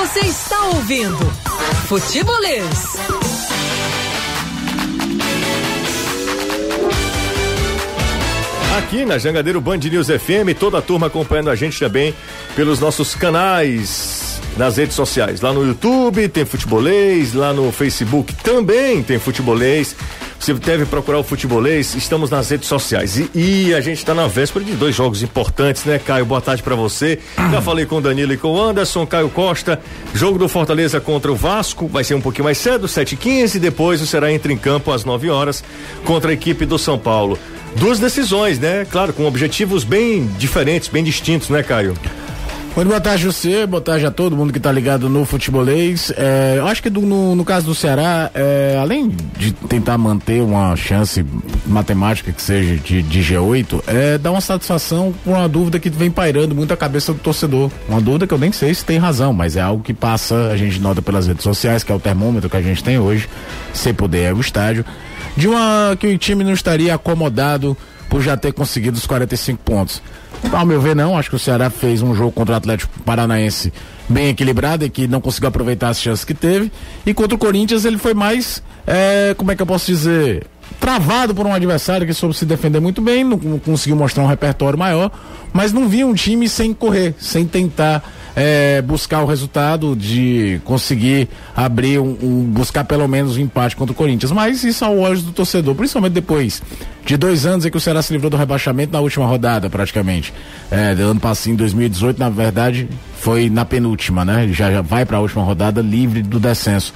Você está ouvindo Futebolês. Aqui na Jangadeiro Band News FM, toda a turma acompanhando a gente também pelos nossos canais nas redes sociais. Lá no YouTube tem futebolês, lá no Facebook também tem futebolês. Você deve procurar o futebolês, estamos nas redes sociais. E, e a gente está na véspera de dois jogos importantes, né, Caio? Boa tarde para você. Já falei com o Danilo e com o Anderson, Caio Costa. Jogo do Fortaleza contra o Vasco, vai ser um pouquinho mais cedo, 7h15. Depois o Será entra em campo às 9 horas contra a equipe do São Paulo. Duas decisões, né? Claro, com objetivos bem diferentes, bem distintos, né, Caio? Muito boa tarde, você, boa tarde a todo mundo que está ligado no futebolês. É, eu acho que do, no, no, caso do Ceará, é, além de tentar manter uma chance matemática que seja de, de G8, é dar uma satisfação por uma dúvida que vem pairando muito a cabeça do torcedor. Uma dúvida que eu nem sei se tem razão, mas é algo que passa, a gente nota pelas redes sociais, que é o termômetro que a gente tem hoje, se puder é o estádio, de uma que o time não estaria acomodado por já ter conseguido os 45 pontos. Ao meu ver, não. Acho que o Ceará fez um jogo contra o Atlético Paranaense bem equilibrado e que não conseguiu aproveitar as chances que teve. E contra o Corinthians ele foi mais, é, como é que eu posso dizer? Travado por um adversário que soube se defender muito bem, não, não conseguiu mostrar um repertório maior, mas não via um time sem correr, sem tentar é, buscar o resultado de conseguir abrir um, um, buscar pelo menos um empate contra o Corinthians. Mas isso ao olhos do torcedor, principalmente depois de dois anos em que o Ceará se livrou do rebaixamento na última rodada, praticamente. É, ano passado, em 2018, na verdade, foi na penúltima, né? Já, já vai para a última rodada livre do descenso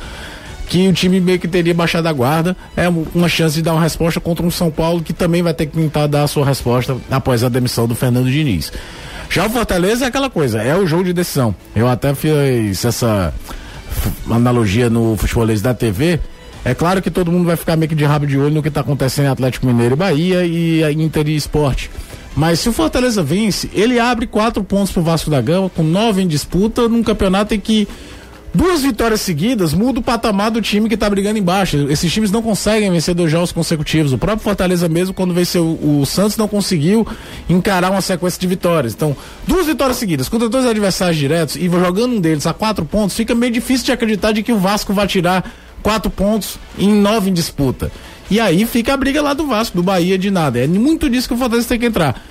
que o time meio que teria baixado a guarda, é uma chance de dar uma resposta contra um São Paulo que também vai ter que tentar dar a sua resposta após a demissão do Fernando Diniz. Já o Fortaleza é aquela coisa, é o jogo de decisão. Eu até fiz essa analogia no futebolês da TV. É claro que todo mundo vai ficar meio que de rabo de olho no que está acontecendo em Atlético Mineiro e Bahia e Inter e Esporte. Mas se o Fortaleza vence, ele abre quatro pontos pro Vasco da Gama, com nove em disputa, num campeonato em que Duas vitórias seguidas muda o patamar do time que está brigando embaixo. Esses times não conseguem vencer dois jogos consecutivos. O próprio Fortaleza mesmo, quando venceu o Santos, não conseguiu encarar uma sequência de vitórias. Então, duas vitórias seguidas contra dois adversários diretos e jogando um deles a quatro pontos, fica meio difícil de acreditar de que o Vasco vai tirar quatro pontos em nove em disputa. E aí fica a briga lá do Vasco, do Bahia, de nada. É muito disso que o Fortaleza tem que entrar.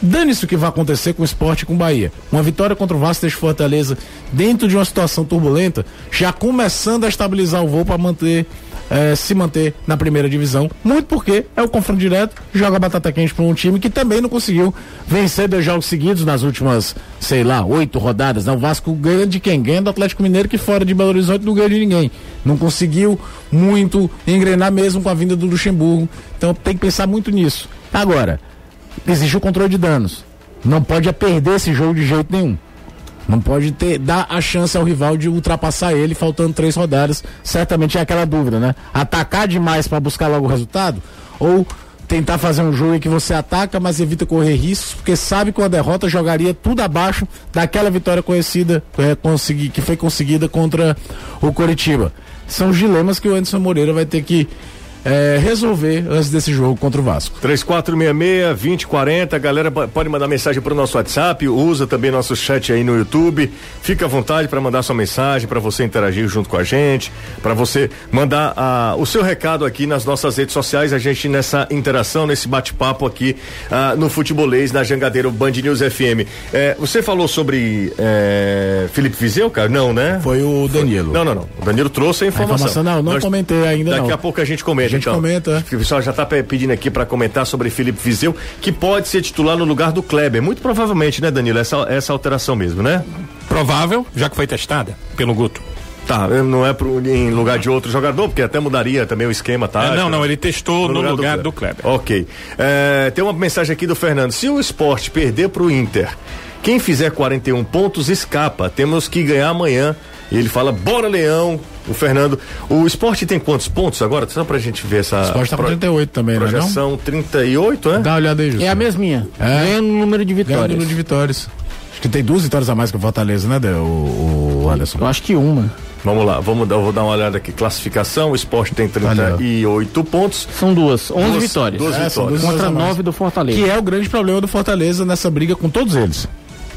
Dane-se o que vai acontecer com o esporte com o Bahia. Uma vitória contra o Vasco de Fortaleza dentro de uma situação turbulenta, já começando a estabilizar o voo para manter eh, se manter na primeira divisão. Muito porque é o confronto direto, joga batata quente para um time que também não conseguiu vencer dois jogos seguidos nas últimas, sei lá, oito rodadas. Né? O Vasco ganha de quem? Ganha do Atlético Mineiro, que fora de Belo Horizonte não ganha de ninguém. Não conseguiu muito engrenar mesmo com a vinda do Luxemburgo. Então tem que pensar muito nisso. Agora, existe o controle de danos. Não pode perder esse jogo de jeito nenhum. Não pode ter dar a chance ao rival de ultrapassar ele faltando três rodadas. Certamente é aquela dúvida, né? Atacar demais para buscar logo o resultado ou tentar fazer um jogo em que você ataca, mas evita correr riscos, porque sabe que a derrota jogaria tudo abaixo daquela vitória conhecida, é, consegui, que foi conseguida contra o Coritiba. São os dilemas que o Anderson Moreira vai ter que é, resolver antes desse jogo contra o Vasco. 3466-2040, galera pode mandar mensagem para o nosso WhatsApp, usa também nosso chat aí no YouTube. Fica à vontade para mandar sua mensagem, para você interagir junto com a gente, para você mandar ah, o seu recado aqui nas nossas redes sociais, a gente nessa interação, nesse bate-papo aqui ah, no Futebolês, na Jangadeiro Band News FM. É, você falou sobre é, Felipe Vizeu, cara? Não, né? Foi o Danilo. Foi, não, não, não. O Danilo trouxe a informação. A informação não, não Nós, comentei ainda daqui não. a pouco a gente comenta gente então, comenta. O pessoal já está pedindo aqui para comentar sobre Felipe Vizeu, que pode ser titular no lugar do Kleber. Muito provavelmente, né, Danilo? Essa, essa alteração mesmo, né? Provável, já que foi testada pelo Guto. Tá, não é pro, em lugar de outro jogador, porque até mudaria também o esquema, tá? É, não, não, ele testou no, no lugar, lugar, do, Kleber. Ok. É, tem uma mensagem aqui do Fernando. Se o esporte perder pro Inter, quem fizer 41 pontos escapa. Temos que ganhar amanhã. E ele fala, bora Leão, o Fernando. O esporte tem quantos pontos agora? Só pra gente ver essa. O esporte tá com 38 também, né? Projeção não? 38, é? Dá uma olhada aí, Justo. É a mesminha. É. Ganha no número de vitórias. Ganha no número de vitórias. Acho que tem duas vitórias a mais que o Fortaleza, né, o, o Anderson? Eu acho que uma. Vamos lá, vamos dar, vou dar uma olhada aqui. Classificação: o esporte tem 38 pontos. São duas, 11 duas, vitórias. Duas é, vitórias. Contra 9 do Fortaleza. Que é o grande problema do Fortaleza nessa briga com todos eles.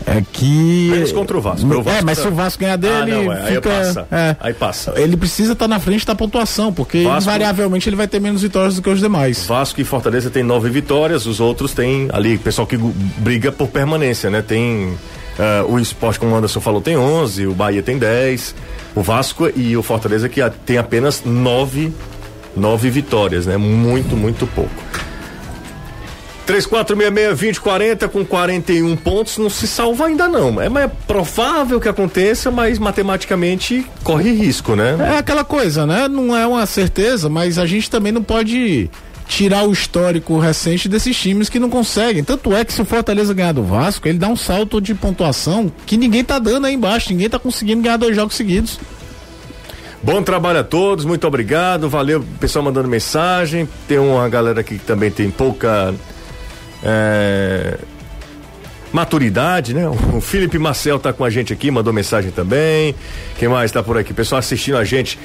É que. Menos contra o Vasco. O Vasco é, mas tá... se o Vasco ganhar dele. Ah, não, é, fica, aí passa. É, aí passa. Ele precisa estar tá na frente da pontuação, porque Vasco, invariavelmente ele vai ter menos vitórias do que os demais. Vasco e Fortaleza tem nove vitórias, os outros tem ali, pessoal que briga por permanência, né? Tem. Uh, o esporte, como o Anderson falou, tem 11, o Bahia tem 10, o Vasco e o Fortaleza que tem apenas nove, nove vitórias, né? Muito, muito pouco. 3466-2040 com 41 pontos não se salva ainda não. É, é provável que aconteça, mas matematicamente corre risco, né? É aquela coisa, né? Não é uma certeza, mas a gente também não pode tirar o histórico recente desses times que não conseguem. Tanto é que se o Fortaleza ganhar do Vasco, ele dá um salto de pontuação que ninguém tá dando aí embaixo, ninguém tá conseguindo ganhar dois jogos seguidos. Bom trabalho a todos, muito obrigado. Valeu, pessoal mandando mensagem. Tem uma galera aqui que também tem pouca é, maturidade, né? O Felipe Marcel tá com a gente aqui, mandou mensagem também. Quem mais tá por aqui? Pessoal assistindo a gente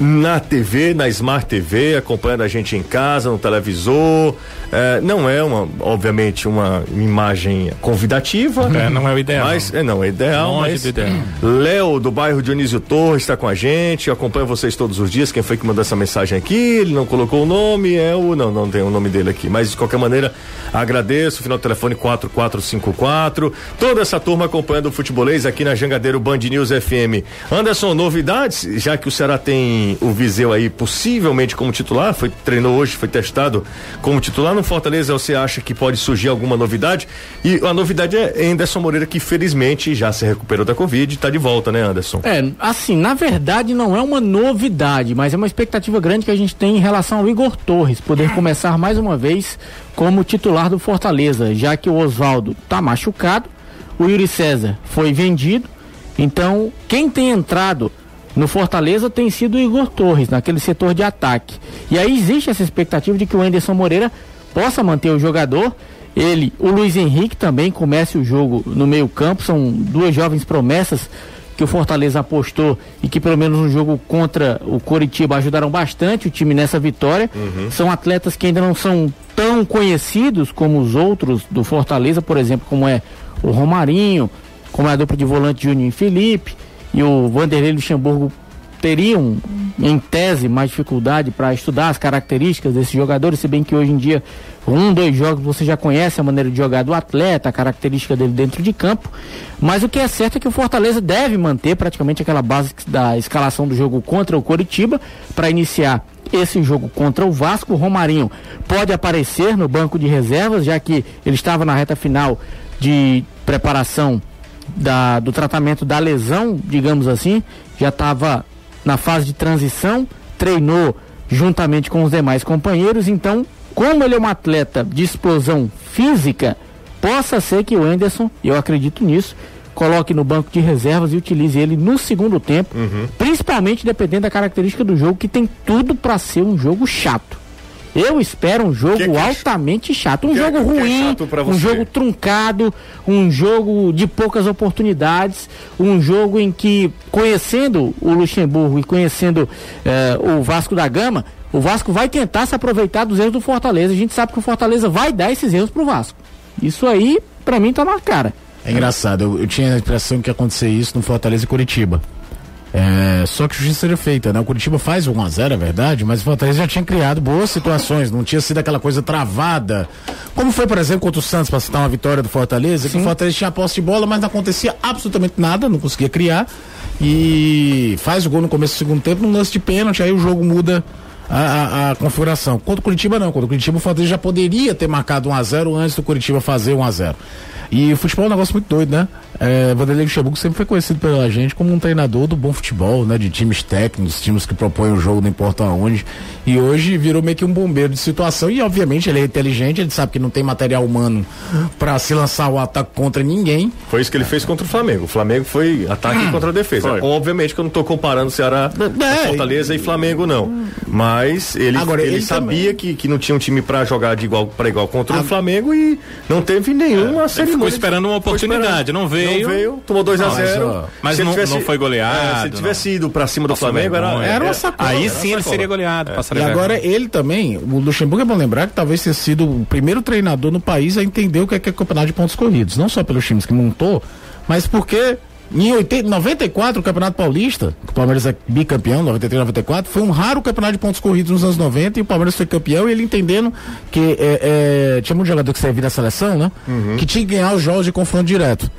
na TV, na Smart TV, acompanhando a gente em casa, no televisor. É, não é uma, obviamente, uma imagem convidativa. É, não é o ideal. Mas, é, não, é ideal. Longe mas, do ideal. Léo, do bairro Dionísio Torres, está com a gente, acompanha vocês todos os dias. Quem foi que mandou essa mensagem aqui? Ele não colocou o nome, é o. Não, não tem o nome dele aqui. Mas, de qualquer maneira, agradeço. Final do telefone 4454. Toda essa turma acompanhando o futebolês aqui na Jangadeiro Band News FM. Anderson, novidades, já que o Ceará tem o Viseu aí possivelmente como titular, foi treinou hoje, foi testado como titular no Fortaleza, você acha que pode surgir alguma novidade? E a novidade é Anderson Moreira que felizmente já se recuperou da Covid, está de volta, né, Anderson? É, assim, na verdade não é uma novidade, mas é uma expectativa grande que a gente tem em relação ao Igor Torres poder começar mais uma vez como titular do Fortaleza, já que o Oswaldo está machucado, o Yuri César foi vendido, então quem tem entrado no Fortaleza tem sido o Igor Torres, naquele setor de ataque. E aí existe essa expectativa de que o Anderson Moreira possa manter o jogador. Ele, o Luiz Henrique também comece o jogo no meio-campo. São duas jovens promessas que o Fortaleza apostou e que pelo menos no jogo contra o Coritiba ajudaram bastante o time nessa vitória. Uhum. São atletas que ainda não são tão conhecidos como os outros do Fortaleza, por exemplo, como é o Romarinho, como é a dupla de volante Juninho e Felipe e o Vanderlei Luxemburgo teriam, em tese, mais dificuldade para estudar as características desses jogadores, se bem que hoje em dia, um, dois jogos você já conhece a maneira de jogar do atleta, a característica dele dentro de campo. Mas o que é certo é que o Fortaleza deve manter praticamente aquela base da escalação do jogo contra o Coritiba para iniciar esse jogo contra o Vasco. O Romarinho pode aparecer no banco de reservas, já que ele estava na reta final de preparação da, do tratamento da lesão, digamos assim, já estava na fase de transição, treinou juntamente com os demais companheiros, então, como ele é um atleta de explosão física, possa ser que o Anderson, eu acredito nisso, coloque no banco de reservas e utilize ele no segundo tempo, uhum. principalmente dependendo da característica do jogo, que tem tudo para ser um jogo chato. Eu espero um jogo que que é altamente chato, um que é jogo é ruim, um jogo truncado, um jogo de poucas oportunidades, um jogo em que, conhecendo o Luxemburgo e conhecendo eh, o Vasco da Gama, o Vasco vai tentar se aproveitar dos erros do Fortaleza. A gente sabe que o Fortaleza vai dar esses erros pro Vasco. Isso aí, para mim, tá na cara. É engraçado, eu, eu tinha a impressão que ia acontecer isso no Fortaleza e Curitiba. É, só que justiça seria feita, né? O Curitiba faz 1 a 0 é verdade, mas o Fortaleza já tinha criado boas situações, não tinha sido aquela coisa travada. Como foi, por exemplo, contra o Santos, para citar uma vitória do Fortaleza, Sim. que o Fortaleza tinha posse de bola, mas não acontecia absolutamente nada, não conseguia criar. E faz o gol no começo do segundo tempo, num lance de pênalti, aí o jogo muda a, a, a, configuração. Contra o Curitiba não, contra o Curitiba o Fortaleza já poderia ter marcado 1 a 0 antes do Curitiba fazer 1 a 0 E o futebol é um negócio muito doido, né? É, Vanderlei Luxemburgo sempre foi conhecido pela gente como um treinador do bom futebol, né? De times técnicos, times que propõem o jogo, não importa aonde. E hoje virou meio que um bombeiro de situação. E obviamente ele é inteligente, ele sabe que não tem material humano para se lançar o ataque contra ninguém. Foi isso que ele fez contra o Flamengo. O Flamengo foi ataque hum, contra a defesa. Foi. Obviamente que eu não estou comparando Ceará, é, Fortaleza e Flamengo, não. Mas ele, Agora, ele, ele sabia que, que não tinha um time para jogar de igual para igual contra o Flamengo e não teve nenhuma é, cerimônia. Ficou esperando uma oportunidade, não veio veio. Não veio, tomou 2x0. Mas, não, não foi goleado. É, se tivesse ido pra cima do Flamengo, era, era uma sacola. Aí sim ele seria goleado. E agora ele também, o Luxemburgo é bom lembrar que talvez tenha sido o primeiro treinador no país a entender o que é, que é campeonato de pontos corridos. Não só pelos times que montou, mas porque em 80, 94, o Campeonato Paulista, o Palmeiras é bicampeão, 93, 94, foi um raro campeonato de pontos corridos nos anos 90 e o Palmeiras foi campeão e ele entendendo que é, é, tinha muito jogador que servia na seleção, né? Uhum. Que tinha que ganhar os jogos de confronto direto.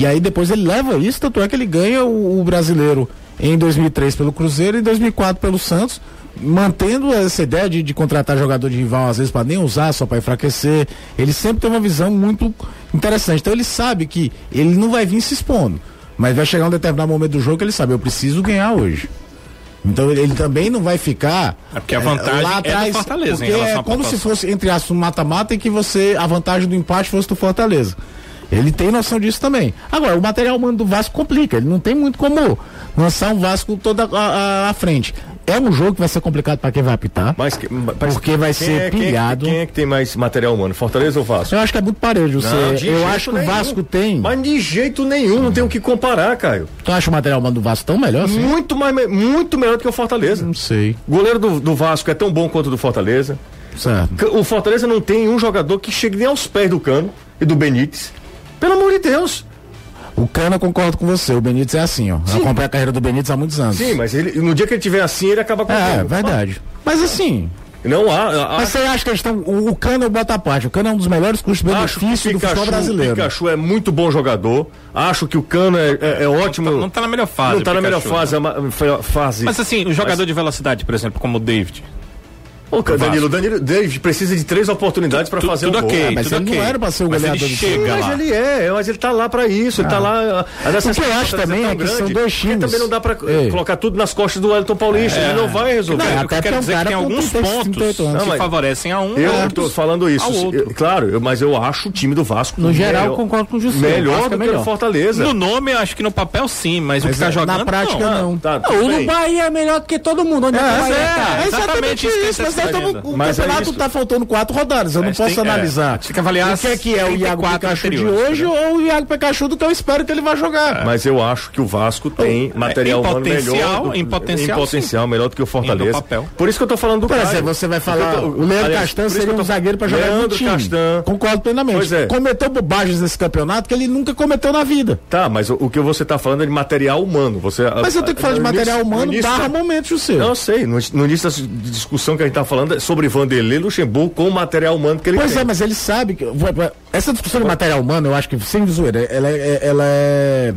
E aí depois ele leva isso, tanto é que ele ganha o, o brasileiro em 2003 pelo Cruzeiro e em 2004 pelo Santos, mantendo essa ideia de, de contratar jogador de rival às vezes para nem usar, só para enfraquecer. Ele sempre tem uma visão muito interessante. Então ele sabe que ele não vai vir se expondo. Mas vai chegar um determinado momento do jogo que ele sabe, eu preciso ganhar hoje. Então ele, ele também não vai ficar é porque a vantagem lá atrás, é do Fortaleza, porque é como se fosse entre aspas um mata-mata e que você a vantagem do empate fosse do Fortaleza. Ele tem noção disso também. Agora, o material humano do Vasco complica. Ele não tem muito como lançar um Vasco toda à frente. É um jogo que vai ser complicado para quem vai apitar. Mas, que, mas porque vai ser é, pilhado. Quem é, quem é, que tem mais material humano? Fortaleza ou Vasco? Eu acho que é muito parelho. Você, eu acho que o Vasco tem. Mas de jeito nenhum, não tem o que comparar, Caio. Tu acha o material humano do Vasco tão melhor assim? Muito, mais, muito melhor do que o Fortaleza. Não sei. O goleiro do, do Vasco é tão bom quanto o do Fortaleza. Certo. O Fortaleza não tem um jogador que chegue nem aos pés do cano e do Benítez. Pelo amor de Deus. O Cana concordo com você, o Benítez é assim, ó. Sim. Eu acompanho a carreira do Benítez há muitos anos. Sim, mas ele, no dia que ele tiver assim, ele acaba com É, verdade. Mas assim, não há. há mas você acha que eles estão. O, o Cano é bota a parte. O Cano é um dos melhores custos-benefícios do futebol brasileiro. O Pikachu é muito bom jogador. Acho que o Cano é, é, é ótimo. Não está tá na melhor fase. Não está na melhor fase, né? é fase. Mas assim, o jogador mas... de velocidade, por exemplo, como o David. Ô, Danilo, Danilo David precisa de três oportunidades para fazer tudo um okay, gol. mas tudo ele okay. não era para ser o goleador ele chega Mas ele é, mas ele tá lá para isso, ah. ele tá lá. O que eu acho também é que grande, são dois times. também não dá para colocar tudo nas costas do Elton Paulista, é. ele não vai resolver. Não, até eu quero dizer que tem alguns pontos que favorecem a um. Eu tô falando isso, claro, mas eu acho o time do Vasco No geral, concordo com o José. Melhor do que o Fortaleza. No nome, acho que no papel sim, mas o que tá jogando na prática não. O Bahia é melhor do que todo mundo. Onde é, é, exatamente isso. Mas campeonato tá faltando quatro rodadas. Eu não posso tem, analisar. É, tem que avaliar o que é que é o Iago Pikachu de hoje né? ou o Iago Pikachu do que eu espero que ele vá jogar. É. Mas eu acho que o Vasco tem material humano melhor. Do, em potencial, em potencial melhor do que o Fortaleza. Por isso que eu tô falando do Por exemplo, você vai falar, o Leandro Castan seria um zagueiro para jogar no time. Concordo plenamente. É. Cometeu bobagens nesse campeonato que ele nunca cometeu na vida. Tá, mas o, o que você tá falando é de material humano. Você, mas eu tenho que falar de material humano barra momentos seu. Não sei, no, no início da discussão que a gente tá falando é sobre Vanderlei Luxemburgo com o material humano que ele pois tem. Pois é, mas ele sabe que. Essa discussão de material humano, eu acho que, sem zoeira, ela é. Ela é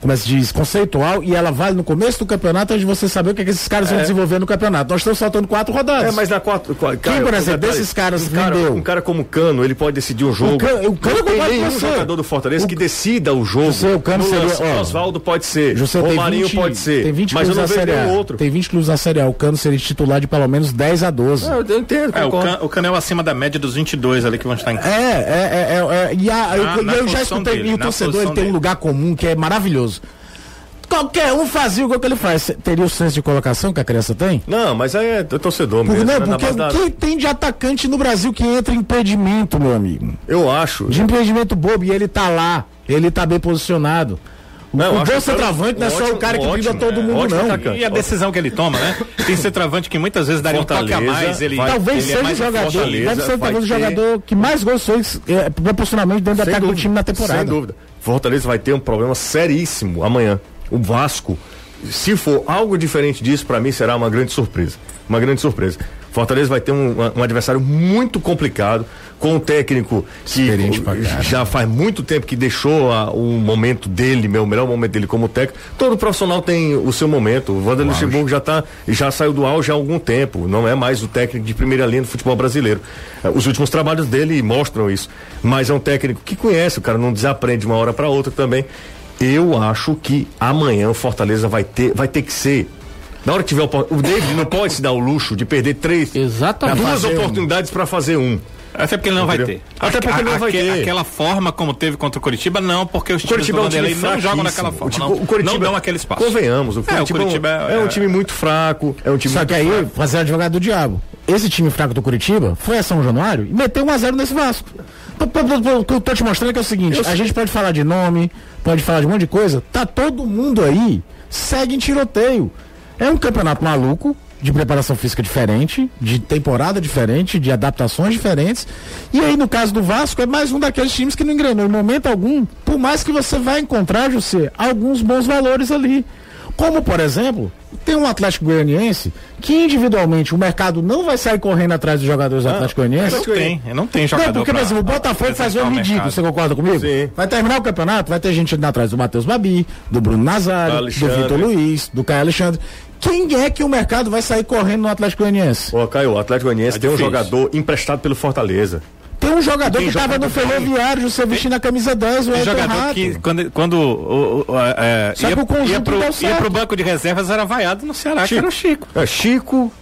como é que se diz, conceitual e ela vale no começo do campeonato onde você saber o que, é que esses caras é. vão desenvolver no campeonato. Nós estamos faltando quatro rodadas. É, mas na quatro. Cara, Quem, por exemplo, desses caras um cara, um cara como Cano, ele pode decidir um jogo. O Cano, o Cano não tem nenhum jogador do Fortaleza o... que decida o jogo. José, o Cano seria. O Oswaldo pode ser. José, o Marinho 20, pode ser. Tem 20 mas eu não vejo nenhum outro. Tem 20 clubes na Série A. O Cano seria titular de pelo menos 10 a 12. É, eu entendo. É, o, can, o Cano é acima da média dos 22 ali que vão estar em casa. É, é, é. é, e a, eu, eu já escutei. Dele, e o torcedor ele tem um lugar comum que é maravilhoso. Qualquer um fazia o que ele faz. Teria o senso de colocação que a criança tem? Não, mas aí é torcedor mesmo. Não, né? porque o que tem de atacante no Brasil que entra em impedimento, meu amigo? Eu acho. De impedimento bobo e ele tá lá. Ele tá bem posicionado. Não, o bom centroavante não é só o cara que brinda todo mundo, não. Atacante. E a decisão que ele toma, né? Tem centroavante que muitas vezes daria Fortaleza, um toque a mais. Ele, talvez ele seja é o jogador, deve ser talvez o jogador que mais gostou é, proporcionalmente dentro do ataque do time na temporada. Sem dúvida. Fortaleza vai ter um problema seríssimo amanhã o Vasco, se for algo diferente disso, para mim será uma grande surpresa. Uma grande surpresa. Fortaleza vai ter um, um adversário muito complicado, com um técnico que já faz muito tempo que deixou a, o momento dele, meu, o melhor momento dele como técnico. Todo profissional tem o seu momento. O Wander Luxemburgo já tá, já saiu do auge há algum tempo. Não é mais o técnico de primeira linha do futebol brasileiro. Eh, os últimos trabalhos dele mostram isso. Mas é um técnico que conhece, o cara não desaprende de uma hora para outra também. Eu acho que amanhã o Fortaleza vai ter, vai ter que ser na hora que tiver o, o David não pode se dar o luxo de perder três, Exatamente. duas oportunidades um. para fazer um. Até porque ele não vai ter. Até porque ele não vai ter. Aquela forma como teve contra o Curitiba, não, porque os times Curitiba do Vanderlei é um não jogam daquela forma. O, tipo, não, o Curitiba, não dão aquele espaço. Convenhamos, o Curitiba, é, o Curitiba é, é, um time muito fraco, é um time Só que aí, fraco. fazer advogado do diabo. Esse time fraco do Curitiba foi a São Januário e meteu 1 a 0 nesse Vasco. O que eu tô te mostrando é que é o seguinte, a gente pode falar de nome, pode falar de um monte de coisa, tá todo mundo aí, segue em tiroteio. É um campeonato maluco, de preparação física diferente, de temporada diferente, de adaptações diferentes. E aí, no caso do Vasco, é mais um daqueles times que não engrenou em momento algum, por mais que você vai encontrar, José, alguns bons valores ali. Como, por exemplo, tem um Atlético Goianiense que individualmente o mercado não vai sair correndo atrás dos jogadores do Atlético Goianiense. Não tem, não tem jogador. Não, porque, por exemplo, o Botafogo faz um ridículo, você concorda comigo? Sim. Vai terminar o campeonato, vai ter gente indo atrás do Matheus Babi, do Bruno Nazário, do Vitor Luiz, do Caio Alexandre. Quem é que o mercado vai sair correndo no Atlético Goianiense? Ô, Caio, o Atlético Goianiense é tem um jogador emprestado pelo Fortaleza. Tem um jogador que estava no ferroviário, você vestindo a camisa 10, o Elton jogador Rato. que quando, quando o, o, é, ia, ia, pro, ia pro banco de reservas era vaiado no Ceará, Chico. que era o Chico. É, Chico,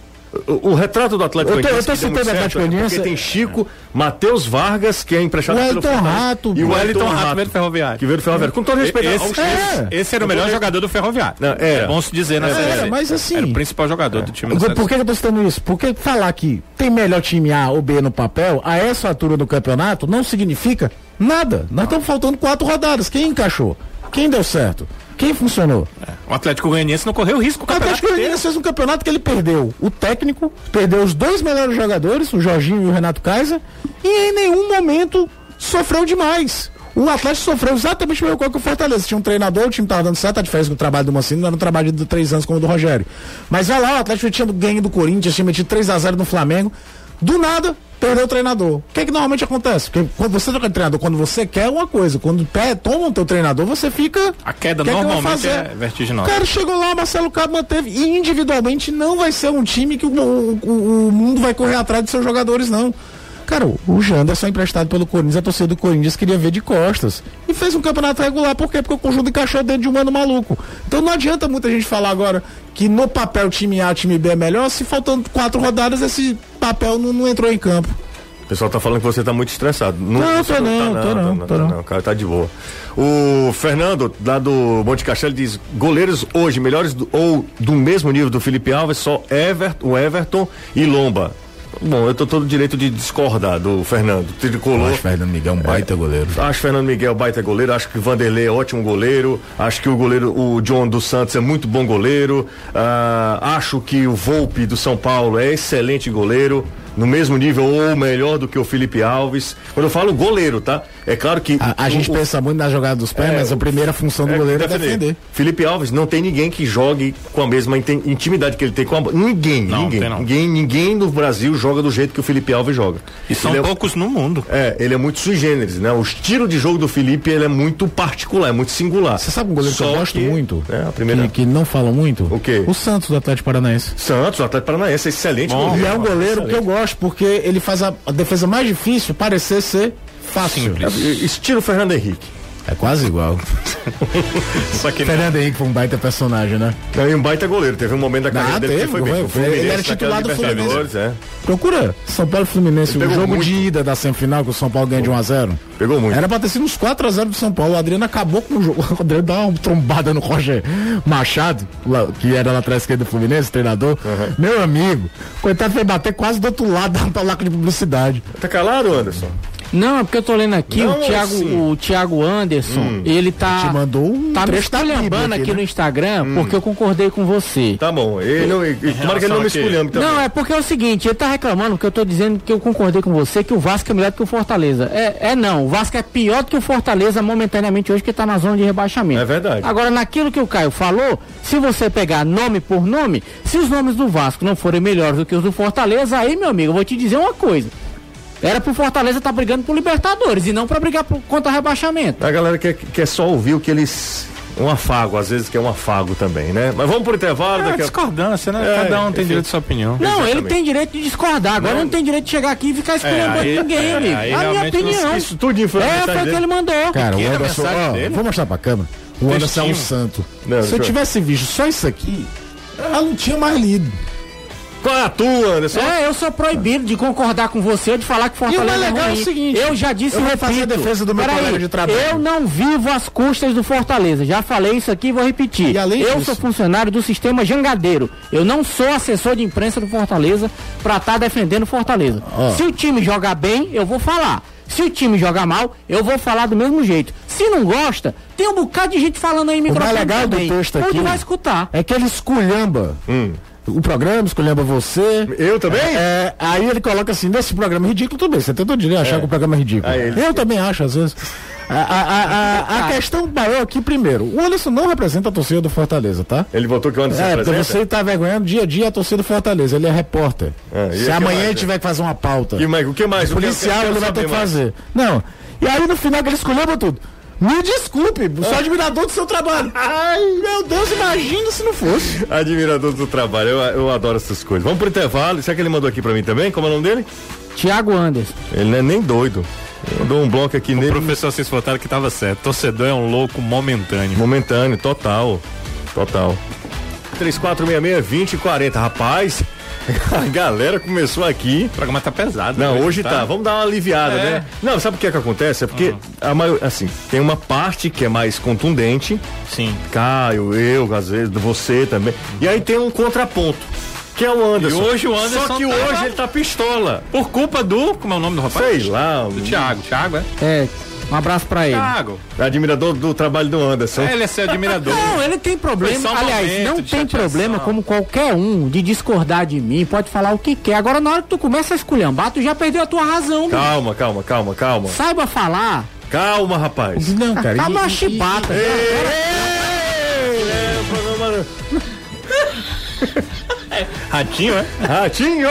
o, o, retrato do Atlético Goianiense. Eu tô citando o Atlético Goianiense. Porque tem Chico, Matheus Vargas, que é emprestado o pelo Rato, E o Wellington Rato, Rato veio do Ferroviário. Que veio do Ferroviário. Com todo respeito esse, é. esse era o melhor jogador do Ferroviário. Não, é. é bom se dizer na é, mas assim. Era o principal jogador é. do time Por, por que eu tô citando isso? Porque falar que tem melhor time A ou B no papel, a essa altura do campeonato, não significa nada. Nós estamos faltando quatro rodadas. Quem encaixou? Quem deu certo? Quem funcionou? É. O Atlético Goianiense não correu risco. O, o Atlético Goianiense fez um campeonato que ele perdeu o técnico, perdeu os dois melhores jogadores, o Jorginho e o Renato Kaiser, e em nenhum momento sofreu demais. O Atlético sofreu exatamente o mesmo que o Fortaleza. Tinha um treinador, o time estava dando certa diferença com o trabalho do Mancini, não era um trabalho de três anos como o do Rogério. Mas vai lá, o Atlético tinha ganho do Corinthians, tinha metido 3 a 0 no Flamengo. Do nada, perdeu o treinador. O que, é que normalmente acontece? Porque quando você troca de treinador, quando você quer uma coisa, quando pé, toma o teu treinador, você fica. A queda normalmente é vertiginosa. O cara chegou lá, Marcelo Cabo manteve. E individualmente não vai ser um time que o, o, o mundo vai correr atrás de seus jogadores, não. Cara, o Janderson emprestado pelo Corinthians, a torcida do Corinthians queria ver de costas. E fez um campeonato regular, por quê? Porque o conjunto encaixou dentro de um ano maluco. Então não adianta muita gente falar agora que no papel time A, time B é melhor, se faltando quatro rodadas esse papel não, não entrou em campo. O pessoal tá falando que você tá muito estressado. Não, não, tô não, tá, não, tô não, não, tô não, não. cara tá de boa. O Fernando, lá do Monte Castelo, diz: goleiros hoje melhores do, ou do mesmo nível do Felipe Alves, só Everton, o Everton e Lomba. Bom, eu tô todo direito de discordar do Fernando. Tricolor. Acho Fernando Miguel um baita é, goleiro. Acho Fernando Miguel baita goleiro. Acho que Vanderlei é ótimo goleiro. Acho que o goleiro, o John dos Santos é muito bom goleiro. Ah, acho que o Volpe do São Paulo é excelente goleiro no mesmo nível ou melhor do que o Felipe Alves. Quando eu falo goleiro, tá? É claro que. A, a o, gente o, pensa muito na jogada dos pés, é, mas a primeira função do é, goleiro é defender. Felipe Alves não tem ninguém que jogue com a mesma intimidade que ele tem com a Ninguém, não, ninguém. Não. Ninguém, ninguém no Brasil joga do jeito que o Felipe Alves joga. E são ele é poucos é, no mundo. É, ele é muito sui generis, né? O estilo de jogo do Felipe ele é muito particular, é muito singular. Você sabe um goleiro Só que eu gosto que, muito? É, a primeira... que, que não fala muito? O quê? O Santos do Atlético Paranaense. Santos, do Atlético Paranaense, é excelente Bom, goleiro. E é um goleiro excelente. que eu gosto, porque ele faz a, a defesa mais difícil parecer ser fácil. É, estilo Fernando Henrique. É quase igual. Só que Fernando não. Henrique foi um baita personagem, né? Também um baita goleiro. Teve um momento da carreira ah, dele teve, que foi bem. Foi, ele era titular do Fluminense. É. Procura São Paulo Fluminense, o jogo muito. de ida da semifinal que o São Paulo ganha de 1x0. Pegou muito. Era pra ter sido uns 4x0 do São Paulo. O Adriano acabou com o jogo. O Adriano dá uma trombada no Roger Machado, lá, que era lá atrás esquerda do Fluminense, treinador. Uhum. Meu amigo, coitado foi bater quase do outro lado da placa de publicidade. Tá calado, Anderson? Não, é porque eu tô lendo aqui, não, o Thiago, assim. o Thiago Anderson, hum. ele tá. Te mandou um tá me esculhambando aqui, aqui né? no Instagram, hum. porque eu concordei com você. Tá bom. Ele não, tomara que ele não me esculhambe também. Não, é porque é o seguinte, ele tá reclamando porque eu tô dizendo que eu concordei com você que o Vasco é melhor do que o Fortaleza. É, é não, o Vasco é pior do que o Fortaleza momentaneamente hoje que tá na zona de rebaixamento. É verdade. Agora, naquilo que o Caio falou, se você pegar nome por nome, se os nomes do Vasco não forem melhores do que os do Fortaleza, aí, meu amigo, eu vou te dizer uma coisa. Era pro Fortaleza estar tá brigando por Libertadores e não para brigar por, contra o rebaixamento. A galera quer, quer só ouvir o que eles um afago, às vezes que é um afago também, né? Mas vamos pro intervalo. É daqui a... discordância, né? É, Cada um tem direito à sua opinião. Não, Exatamente. ele tem direito de discordar. Agora não, não tem direito de chegar aqui e ficar escolhendo é, ninguém, é, amigo. Aí, a minha opinião. Isso tudo foi É, foi o que ele mandou. Cara, o Anderson, ó, vou mostrar pra câmera. O Anderson é um santo. Não, Se eu tivesse visto só isso aqui, ela não tinha mais lido. Qual é a tua, Anderson? É, eu sou proibido de concordar com você, de falar que Fortaleza e o é legal é, ruim. É o seguinte, eu já disse, eu repito, fazer a defesa do meu colega de trabalho. Eu não vivo às custas do Fortaleza. Já falei isso aqui e vou repetir. E além eu disso, sou funcionário do sistema Jangadeiro. Eu não sou assessor de imprensa do Fortaleza para estar tá defendendo Fortaleza. Oh. Se o time jogar bem, eu vou falar. Se o time joga mal, eu vou falar do mesmo jeito. Se não gosta, tem um bocado de gente falando aí microfone. O mais legal também. do texto aqui vai escutar. é que ele esculhamba. Hum o programa, escolhendo você. Eu também? É, aí ele coloca assim, nesse programa é ridículo também. Você tentou de achar é. que o programa é ridículo. Eu também acho, às vezes. A, a, a, a, questão maior aqui, primeiro, o Anderson não representa a torcida do Fortaleza, tá? Ele votou que o Anderson é, representa? você tá vergonhando dia a dia a torcida do Fortaleza, ele é repórter. É, Se amanhã ele tiver que fazer uma pauta. E, o que mais? O policial ele vai ter que fazer. Não. E aí no final que ele escolheu tudo. Me desculpe, sou ah. admirador do seu trabalho. Ai, meu Deus, imagina se não fosse. Admirador do trabalho, eu, eu adoro essas coisas. Vamos pro intervalo. Será que ele mandou aqui pra mim também? Como é o nome dele? Tiago Anderson. Ele não é nem doido. Eu dou um bloco aqui o nele. O professor Cis Furtado que tava certo. Torcedor é um louco momentâneo. Momentâneo, total. Total. 3466-2040. Rapaz, a galera começou aqui. O programa tá pesado. Não, hoje tá. tá. Vamos dar uma aliviada, é. né? Não, sabe o que é que acontece? É porque uhum. a maior, assim, tem uma parte que é mais contundente. Sim. Caio, eu, às vezes, você também. E aí tem um contraponto que é o Anderson. E hoje o Anderson. Só que hoje ele tá pistola. Por culpa do. Como é o nome do rapaz? Sei lá. Do Thiago. Thiago, é? É. Um abraço pra ele. Thiago. Admirador do trabalho do Anderson. É, ele é seu admirador. Não, ele tem problema. Um Aliás, não tem problema como qualquer um de discordar de mim. Pode falar o que quer. Agora, na hora que tu começa a esculhambar, tu já perdeu a tua razão. Calma, calma, calma, calma. Saiba falar. Calma, rapaz. Não, cara. Calma, a chibata. Ei, Ratinho, é? Ratinho!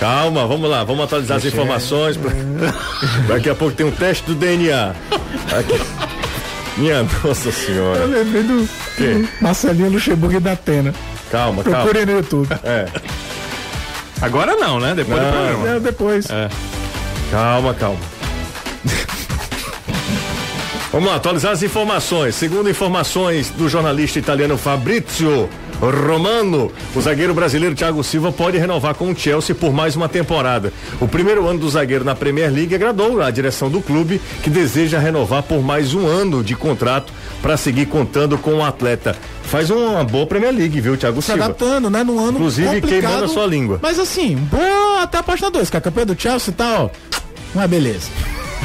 Calma, vamos lá, vamos atualizar Deixa as informações. Pra... Daqui a pouco tem um teste do DNA. Aqui. Minha nossa senhora. Eu lembrei do, do Marcelinho Luxemburgo da Atena. Calma, calma. Procure no YouTube. É. Agora não, né? Depois não, do programa. É, depois. É. Calma, calma. Vamos lá, atualizar as informações. Segundo informações do jornalista italiano Fabrizio Romano, o zagueiro brasileiro Thiago Silva pode renovar com o Chelsea por mais uma temporada. O primeiro ano do zagueiro na Premier League agradou a direção do clube, que deseja renovar por mais um ano de contrato para seguir contando com o atleta. Faz uma boa Premier League, viu, Thiago Silva? Se adaptando, né? No ano Inclusive queimando a sua língua. Mas assim, boa até a página 2, que a campanha do Chelsea tá, ó, uma beleza.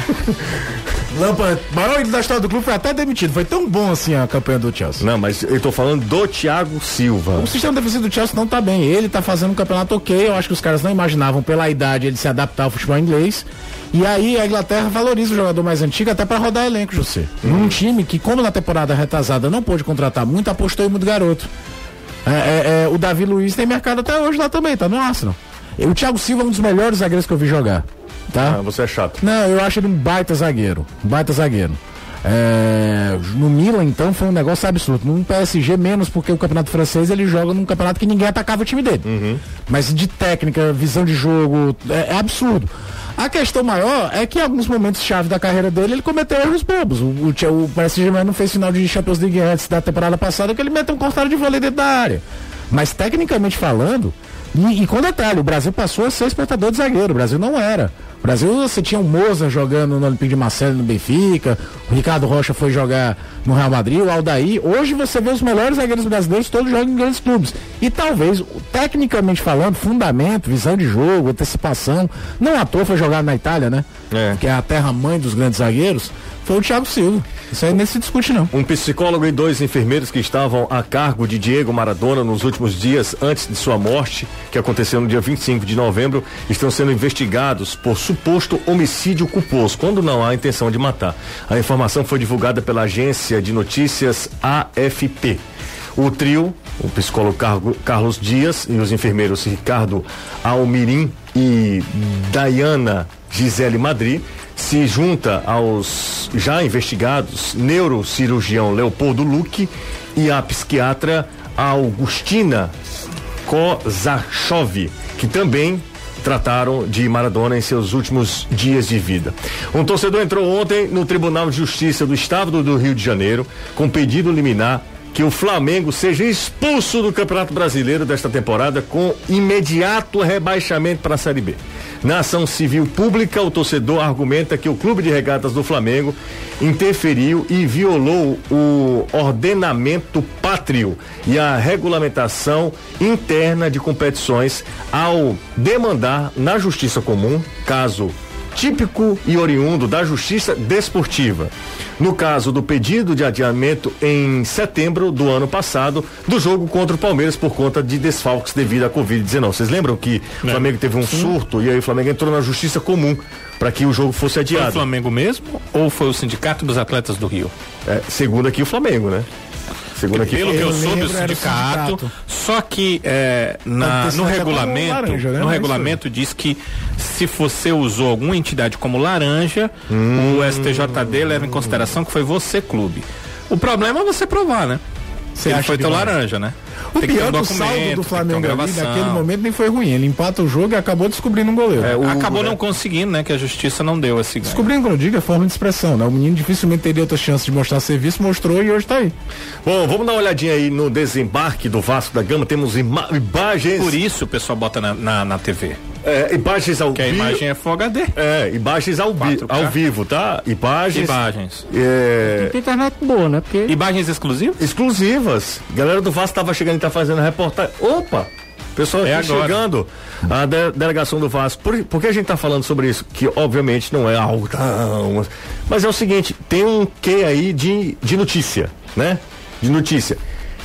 Lampa, maior ídolo da história do clube, foi até demitido. Foi tão bom assim a campanha do Chelsea. Não, mas eu tô falando do Thiago Silva. O sistema defensivo do Chelsea não tá bem. Ele tá fazendo um campeonato ok. Eu acho que os caras não imaginavam pela idade ele se adaptar ao futebol inglês. E aí a Inglaterra valoriza o jogador mais antigo até para rodar elenco, José. Num time que, como na temporada retrasada não pôde contratar muito, apostou em muito garoto. É, é, é, o Davi Luiz tem mercado até hoje lá também, tá no Arsenal. O Thiago Silva é um dos melhores zagueiros que eu vi jogar. Tá? Ah, você é chato. Não, eu acho ele um baita zagueiro. Um baita zagueiro. É, no Milan, então, foi um negócio absurdo. No PSG, menos porque o campeonato francês ele joga num campeonato que ninguém atacava o time dele. Uhum. Mas de técnica, visão de jogo, é, é, absurdo. A questão maior é que em alguns momentos chave da carreira dele ele cometeu erros bobos. O, o, o Saint-Germain não fez final de Champions League antes da temporada passada que ele meteu um cortado de vôlei dentro da área. Mas tecnicamente falando, e, e com detalhe, o Brasil passou a ser espectador de zagueiro, o Brasil não era. Brasil, você tinha o Moza jogando no Olympique de Marseille no Benfica, o Ricardo Rocha foi jogar no Real Madrid, o Aldair. Hoje você vê os melhores zagueiros brasileiros todos jogando em grandes clubes. E talvez, tecnicamente falando, fundamento, visão de jogo, antecipação, não à toa foi jogar na Itália, né? É. Que é a terra-mãe dos grandes zagueiros foi o Thiago Silva. Isso aí nem se discute, não. Um psicólogo e dois enfermeiros que estavam a cargo de Diego Maradona nos últimos dias antes de sua morte, que aconteceu no dia 25 de novembro, estão sendo investigados por suposto homicídio culposo, quando não há intenção de matar. A informação foi divulgada pela agência de notícias AFP. O trio, o psicólogo Carlos Dias e os enfermeiros Ricardo Almirim e Dayana Gisele Madri se junta aos já investigados neurocirurgião Leopoldo Luque e a psiquiatra Augustina Kozachov, que também trataram de Maradona em seus últimos dias de vida. Um torcedor entrou ontem no Tribunal de Justiça do Estado do Rio de Janeiro com pedido liminar que o Flamengo seja expulso do Campeonato Brasileiro desta temporada com imediato rebaixamento para a Série B. Na ação civil pública, o torcedor argumenta que o Clube de Regatas do Flamengo interferiu e violou o ordenamento pátrio e a regulamentação interna de competições ao demandar na Justiça Comum, caso típico e oriundo da Justiça Desportiva. No caso do pedido de adiamento em setembro do ano passado do jogo contra o Palmeiras por conta de desfalques devido à Covid-19. Vocês lembram que o Flamengo teve um Sim. surto e aí o Flamengo entrou na Justiça Comum para que o jogo fosse adiado. Foi o Flamengo mesmo ou foi o Sindicato dos Atletas do Rio? É, segundo aqui o Flamengo, né? Segundo aqui. Pelo que eu, eu soube, o sindicato, sindicato, Só que é, na, no regulamento, laranja, né? no regulamento diz que se você usou alguma entidade como laranja, hum, o STJD leva em consideração que foi você clube. O problema é você provar, né? Você Ele foi teu laranja, né? O tem pior um do saldo do Flamengo ali, naquele momento nem foi ruim. Ele empata o jogo e acabou descobrindo um goleiro. É, o, acabou não conseguindo, né? Que a justiça não deu esse ganho. Descobrindo, quando eu digo, é forma de expressão, né? O menino dificilmente teria outra chance de mostrar serviço, mostrou e hoje tá aí. Bom, vamos dar uma olhadinha aí no desembarque do Vasco da Gama. Temos imagens. Por isso o pessoal bota na, na, na TV. É, imagens ao vivo. Que a imagem é Full HD. É, imagens ao, ao vivo, tá? Imagens. Imagens. É... Tem internet boa, né? Porque... Imagens exclusivas? Exclusivas. Galera do Vasco tava chegando e tá fazendo reportagem. Opa! Pessoal é chegando, a de, delegação do Vasco. Por, por que a gente está falando sobre isso? Que obviamente não é algo tão. Mas é o seguinte: tem um quê aí de, de notícia, né? De notícia.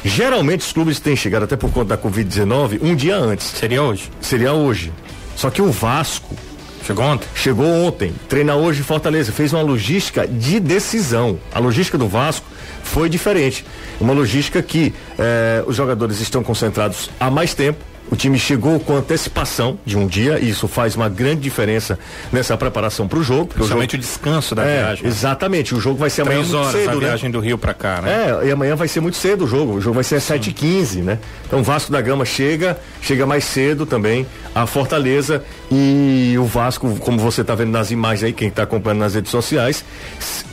Geralmente os clubes têm chegado até por conta da Covid-19 um dia antes. Seria hoje? Seria hoje. Só que o Vasco. Chegou ontem? Chegou ontem. Treina hoje em Fortaleza. Fez uma logística de decisão. A logística do Vasco foi diferente. Uma logística que eh, os jogadores estão concentrados há mais tempo o time chegou com antecipação de um dia, e isso faz uma grande diferença nessa preparação para o jogo. Principalmente o, descanso da é, viagem. Exatamente, o jogo vai ser Três amanhã horas muito cedo, a né? viagem do Rio para cá, né? É, e amanhã vai ser muito cedo o jogo. O jogo vai ser às 7h15, né? Então o Vasco da Gama chega, chega mais cedo também a Fortaleza e o Vasco, como você está vendo nas imagens aí, quem está acompanhando nas redes sociais,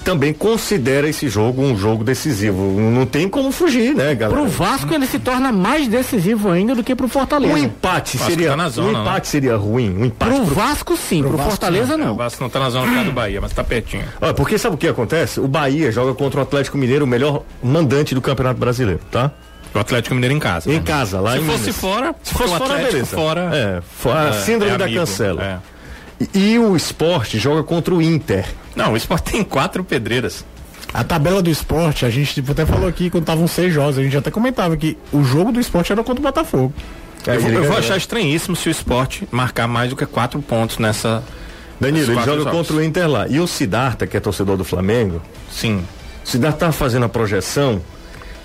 também considera esse jogo um jogo decisivo. Não tem como fugir, né, galera? Pro Vasco ele se torna mais decisivo ainda do que pro Fortaleza. Um empate seria, tá zona, um né? empate seria ruim, um empate. Pro, pro Vasco sim, pro, pro Vasco, Fortaleza não. É, o Vasco não tá na zona do Bahia, mas tá pertinho. Olha, porque sabe o que acontece? O Bahia joga contra o Atlético Mineiro, o melhor mandante do Campeonato Brasileiro, tá? O Atlético Mineiro em casa. Em né? casa, lá se em fosse Minas. fora, se fosse fora, beleza. Fora, é, fora, é, síndrome é da amigo, cancela. É. E, e, o esporte joga contra o Inter. Não, o esporte tem quatro pedreiras. A tabela do esporte, a gente tipo, até falou aqui quando estavam seis jogos, a gente até comentava que o jogo do esporte era contra o Botafogo. Eu, vou, eu vou achar estranhíssimo se o esporte marcar mais do que quatro pontos nessa. Danilo, ele joga jogos. contra o Inter lá. E o Sidarta, que é torcedor do Flamengo? Sim. O Sidarta tá fazendo a projeção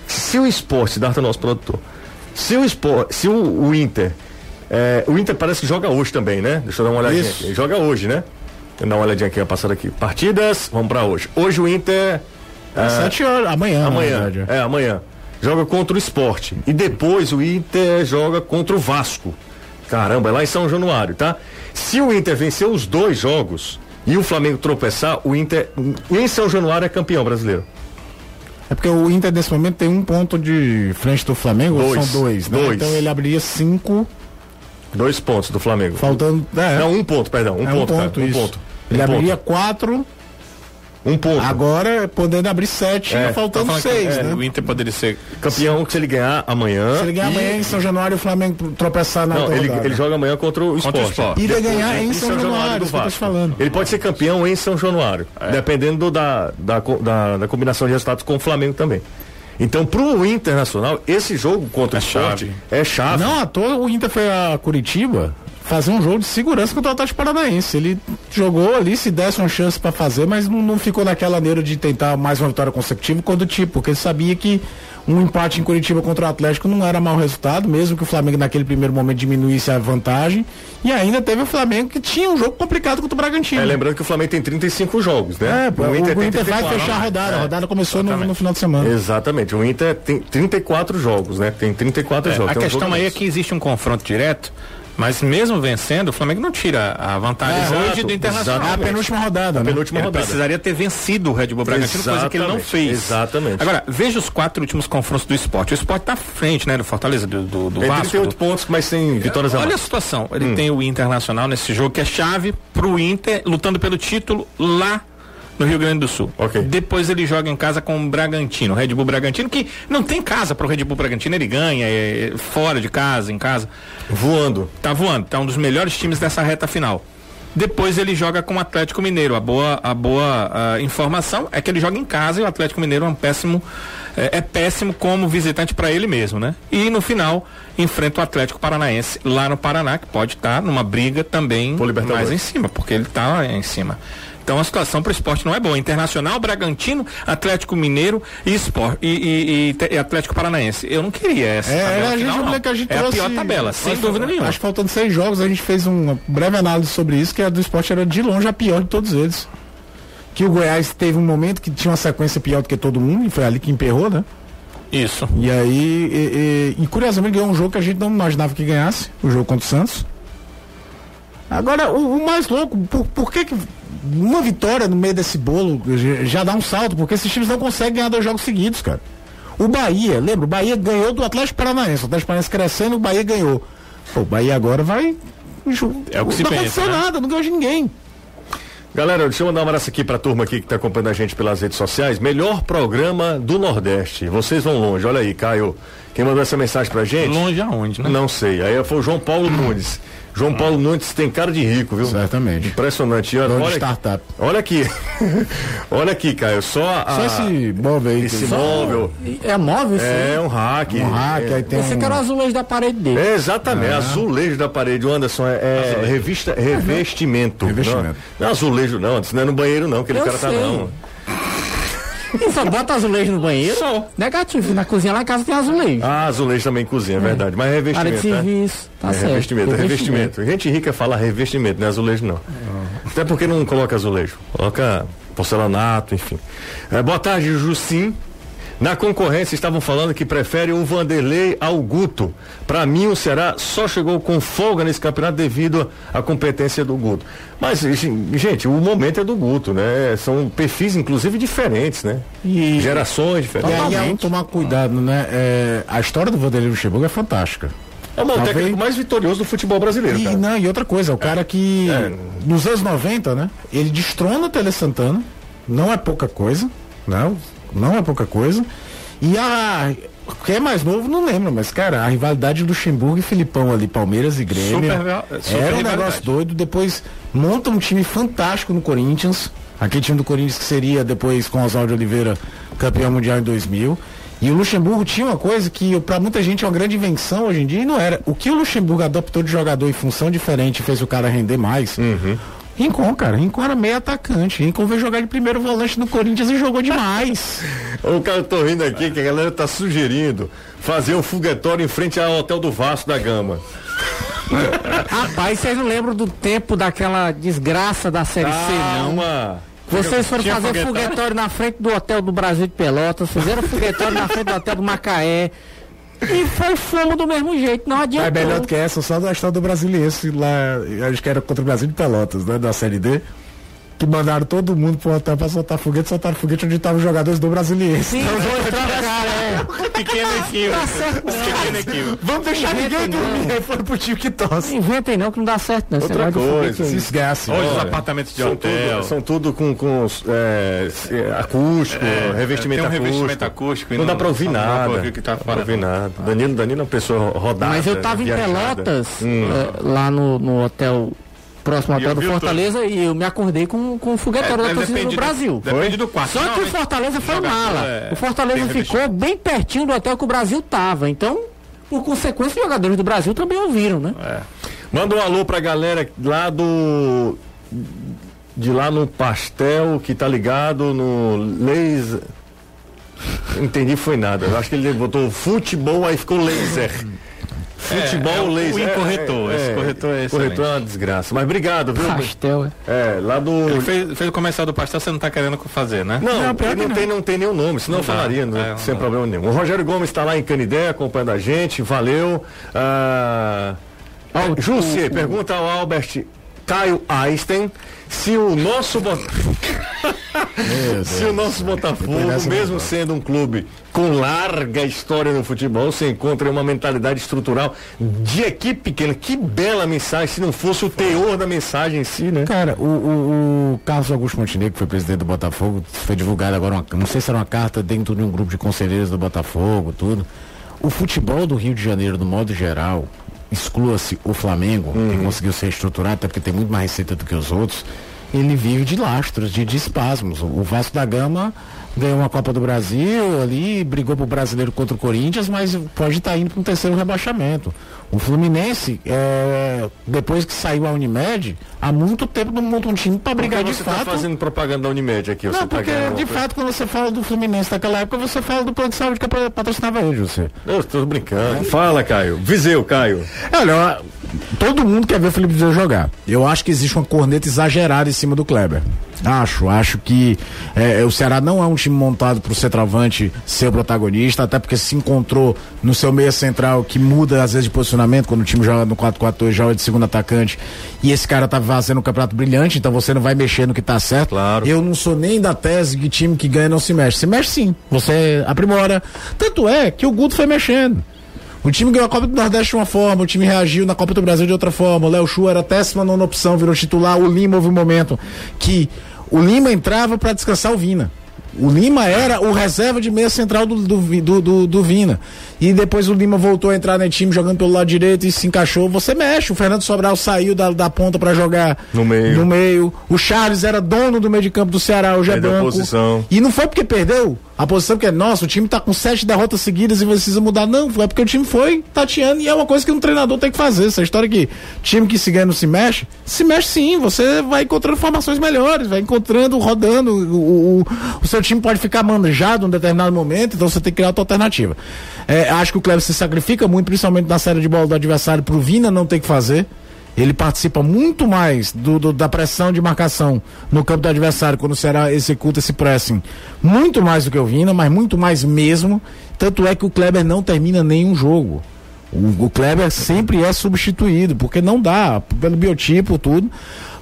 se o esporte, Darta é nosso produtor, se o esporte, se o, o Inter, é, o Inter parece que joga hoje também, né? Deixa eu dar uma olhadinha Isso. aqui. Joga hoje, né? Deixa eu dar uma olhadinha aqui, passada aqui. Partidas, vamos pra hoje. Hoje o Inter. É, sete horas, amanhã. Amanhã. É, amanhã. Joga contra o esporte. E depois o Inter joga contra o Vasco. Caramba, é lá em São Januário, tá? Se o Inter vencer os dois jogos e o Flamengo tropeçar, o Inter em São Januário é campeão brasileiro. É porque o Inter nesse momento tem um ponto de frente do Flamengo, dois, são dois, né? Dois. Então ele abriria cinco. Dois pontos do Flamengo. Faltando. É, Não, um ponto, perdão. Um, é ponto, um ponto, cara, um ponto. Ele um abriria ponto. quatro um ponto. Agora, podendo abrir sete, é, faltando tá seis, que, né? O Inter poderia ser campeão se ele ganhar amanhã. Se ele ganhar e... amanhã em São Januário, o Flamengo tropeçar na Não, ele, ele, joga amanhã contra o Sport. Sport. Iria ganhar em, em São, São Januário, Januário do falando. Ele pode ser campeão em São Januário, é. dependendo da, da, da, da, combinação de resultados com o Flamengo também. Então, pro Internacional, esse jogo contra é o Sport é chave. Não, à toa o Inter foi a Curitiba fazer um jogo de segurança contra o Atlético Paranaense. Ele jogou ali, se desse uma chance para fazer, mas não, não, ficou naquela neura de tentar mais uma vitória consecutiva quando tipo, porque ele sabia que um empate em Curitiba contra o Atlético não era mau resultado, mesmo que o Flamengo naquele primeiro momento diminuísse a vantagem. E ainda teve o Flamengo que tinha um jogo complicado contra o Bragantino. É, lembrando que o Flamengo tem 35 jogos, né? É, o, o Inter, o Inter vai fechar a rodada. É, a rodada começou no, no, final de semana. Exatamente. O Inter tem 34 jogos, né? Tem 34 é, jogos. A questão um aí é que existe um confronto direto Mas mesmo vencendo, o Flamengo não tira a vantagem é, hoje do Internacional. É a penúltima rodada, né? Penúltima ele rodada. precisaria ter vencido o Red Bull Bragantino, exatamente, coisa que ele não fez. Exatamente. Agora, veja os quatro últimos confrontos do esporte. O esporte tá à frente, né, do Fortaleza, do, do, do ele Vasco. Ele tem oito pontos, mas tem vitórias Olha a, a situação. Ele hum. tem o Internacional nesse jogo, que é chave pro Inter, lutando pelo título lá no Rio Grande do Sul. Okay. Depois ele joga em casa com o Bragantino, Red Bull Bragantino, que não tem casa para o Red Bull Bragantino, ele ganha é, fora de casa, em casa. Voando. Tá voando, tá um dos melhores times dessa reta final. Depois ele joga com o Atlético Mineiro. A boa, a boa a informação é que ele joga em casa e o Atlético Mineiro é um péssimo, é, é péssimo como visitante para ele mesmo, né? E no final enfrenta o Atlético Paranaense lá no Paraná, que pode estar tá numa briga também mais em cima, porque ele está em cima. Então a situação para o esporte não é boa. Internacional, Bragantino, Atlético Mineiro e, Sport, e, e, e, Atlético Paranaense. Eu não queria essa. É, a gente, final, que a gente é trouxe, a pior tabela, sem dúvida nenhuma. Acho que faltando seis jogos, a gente fez uma breve análise sobre isso, que a do esporte era de longe a pior de todos eles. Que o Goiás teve um momento que tinha uma sequência pior do que todo mundo, e foi ali que emperrou, né? Isso. E aí, e, e, e curiosamente ganhou um jogo que a gente não imaginava que ganhasse, o jogo contra o Santos. Agora, o, o mais louco, por, por que, que uma vitória no meio desse bolo já dá um salto, porque esses times não conseguem ganhar dois jogos seguidos, cara. O Bahia, lembra? O Bahia ganhou do Atlético Paranaense. O Atlético Paranaense crescendo, o Bahia ganhou. Pô, o Bahia agora vai. É o que se não pensa. Não aconteceu né? nada, não ganhou de ninguém. Galera, deixa eu mandar um abraço aqui pra turma aqui que tá acompanhando a gente pelas redes sociais. Melhor programa do Nordeste. Vocês vão longe. Olha aí, Caio. Quem mandou essa mensagem pra gente? Longe aonde, né? Não sei. Aí foi o João Paulo Nunes. João Paulo Nunes tem cara de rico, viu? Certamente. Impressionante. Olha, olha, startup. olha aqui. olha aqui, Caio. Só, a, só esse móvel aí. Esse móvel. É móvel, sim. É um hack. Um hack. É. Aí tem Você um... quer o azulejo da parede dele. É, exatamente. Ah. Azulejo da parede. O Anderson é, é revista, revestimento. Revestimento. Não, não é azulejo, não. Isso não é no banheiro, não. Aquele Eu cara tá sei. tá, não. E só bota azulejo no banheiro? Só. Negativo. Na cozinha lá em casa tem azulejo. Ah, azulejo também em cozinha, é verdade. Mas é revestimento. Área de né? serviço. Tá é certo. Revestimento, é revestimento. Gente rica fala revestimento, não é azulejo, não. Até porque não coloca azulejo. Coloca porcelanato, enfim. É, boa tarde, Jusim. Na concorrência estavam falando que prefere o Vanderlei ao Guto. Para mim o Ceará só chegou com folga nesse campeonato devido à competência do Guto. Mas gente, o momento é do Guto, né? São perfis inclusive diferentes, né? E gerações diferentes. E aí é tomar cuidado, né? É, a história do Vanderlei Luxemburgo é fantástica. É o Talvez... técnico mais vitorioso do futebol brasileiro. E, cara. não, e outra coisa, o cara que É. nos anos 90, né? Ele destrona o Tele Santana, não é pouca coisa, não, não é pouca coisa. E a quem é mais novo não lembra, mas cara, a rivalidade do Luxemburgo e Filipão ali, Palmeiras e Grêmio, Super- super era um negócio doido. Depois monta um time fantástico no Corinthians, aquele time do Corinthians que seria depois com Oswaldo Oliveira campeão mundial em 2000. E o Luxemburgo tinha uma coisa que para muita gente é uma grande invenção hoje em dia e não era. O que o Luxemburgo adaptou de jogador em função diferente fez o cara render mais. Rincon, cara. Rincon era meio atacante. Rincon veio jogar de primeiro volante no Corinthians e jogou demais. O cara, eu tô rindo aqui que a galera tá sugerindo fazer um foguetório em frente ao Hotel do Vasco da Gama. Rapaz, vocês não lembram do tempo daquela desgraça da Série C, não? Calma. Vocês foram Tinha fazer foguetório? foguetório na frente do hotel do Brasil de Pelotas, fizeram foguetório na frente do hotel do Macaé. E foi fumo do mesmo jeito, não adianta. É melhor do que essa, só da história do Brasiliense lá, acho que era contra o Brasil de Pelotas, né? Da Série D. Que mandaram todo mundo pro hotel pra soltar foguete, soltaram foguete onde estavam os jogadores do Brasiliense. Sim, foi trocar, é. Pequeno equívoco. Tá certo, não. Pequeno equívoco. Vamos deixar Inventa ninguém não. dormir, aí foram pro time que tosse. Inventem não, que não dá certo, não. Esse Outra de coisa, Se esgasse. Olha os Olha, apartamentos de São hotel. tudo, são tudo com, com é, é, acústico, revestimento tem um acústico. revestimento acústico Não, não- dá pra ouvir não nada. ouvir o que tá Não dá pra fora. ouvir nada. Danilo, Danilo é uma pessoa rodada. Mas eu tava em viajada. Pelotas, Hum. eh, lá no, no hotel, próximo hotel do Fortaleza, e eu me acordei com, com o foguetório da É, torcida do Brasil. Depende do quarto. Só que o Normalmente, Fortaleza foi mala. é- o Fortaleza ficou bem pertinho do hotel que o Brasil tava. Então, por consequência, os jogadores do Brasil também ouviram, né? Manda um alô pra galera lá do. De lá no Pastel, que tá ligado no Laser. Entendi, foi nada. Eu acho que ele botou futebol, aí ficou laser. Futebol, é o- o laser. incorretor, esse corretor é Corretor é uma desgraça. Mas obrigado, viu? Pastel, é. É, lá do. Ele fez, fez o comercial do pastel, você não tá querendo fazer, né? Não, Não, não, não. Tem, não tem nenhum nome, senão eu Não dá. falaria, né? É, não sem problema nenhum. O Rogério Gomes está lá em Canidé acompanhando a gente, valeu. Ah, José, pergunta ao Albert Caio Einstein se o nosso se o nosso Botafogo, mesmo sendo um clube com larga história no futebol, se encontra uma mentalidade estrutural de equipe pequena. Que bela mensagem, se não fosse o teor da mensagem em si, né? Cara, o, o, o Carlos Augusto Montenegro, que foi presidente do Botafogo, foi divulgado agora, uma, não sei se era uma carta dentro de um grupo de conselheiros do Botafogo, tudo. O futebol do Rio de Janeiro, no modo geral, exclua-se o Flamengo, uhum. que conseguiu ser estruturado, até porque tem muito mais receita do que os outros, ele vive de lastros, de, de espasmos. O Vasco da Gama ganhou uma Copa do Brasil ali, brigou pro brasileiro contra o Corinthians, mas pode estar tá indo para um terceiro rebaixamento. O Fluminense, é, depois que saiu a Unimed, há muito tempo não monta um time para brigar de tá fato. Você tá fazendo propaganda da Unimed aqui, Não, tá porque de fato quando você fala do Fluminense naquela época, você fala do plano de saúde que patrocinava ele, você. Eu estou brincando. É. Fala, Caio. Viseu, Caio. Olha, todo mundo quer ver o Felipe Viseu jogar. Eu acho que existe uma corneta exagerada em cima do Kleber. Acho, acho que é, o Ceará não é um time montado para o centroavante ser o protagonista, até porque se encontrou no seu meia central que muda às vezes de posicionamento, quando o time joga no 4-4-2, joga de segundo atacante, e esse cara tá fazendo um campeonato brilhante, então você não vai mexer no que tá certo. Claro. Eu não sou nem da tese que time que ganha não se mexe. Se mexe sim, você aprimora. Tanto é que o Guto foi mexendo. O time ganhou a Copa do Nordeste de uma forma, o time reagiu na Copa do Brasil de outra forma. O Léo Chu era a décima nona opção, virou titular. O Lima houve um momento que o Lima entrava para descansar o Vina. O Lima era o reserva de meia central do, do, do, do, Vina. E depois o Lima voltou a entrar no time jogando pelo lado direito e se encaixou. Você mexe. O Fernando Sobral saiu da, da ponta para jogar no meio. no meio. O Charles era dono do meio de campo do Ceará, hoje é banco. Posição. E não foi porque perdeu a posição que é nossa, o time tá com sete derrotas seguidas e precisa mudar. Não, é porque o time foi tateando e é uma coisa que um treinador tem que fazer. Essa história que time que se ganha não se mexe, se mexe sim, você vai encontrando formações melhores, vai encontrando, rodando. O, o, o seu time pode ficar manjado em um determinado momento, então você tem que criar outra alternativa. É, acho que o Cleber se sacrifica muito, principalmente na série de bola do adversário, pro Vina não ter que fazer. Ele participa muito mais do, do, da pressão de marcação no campo do adversário quando o executa esse pressing. Muito mais do que o Vina, mas muito mais mesmo. Tanto é que o Kleber não termina nenhum jogo. O, o Kleber sempre é substituído, porque não dá, pelo biotipo, tudo.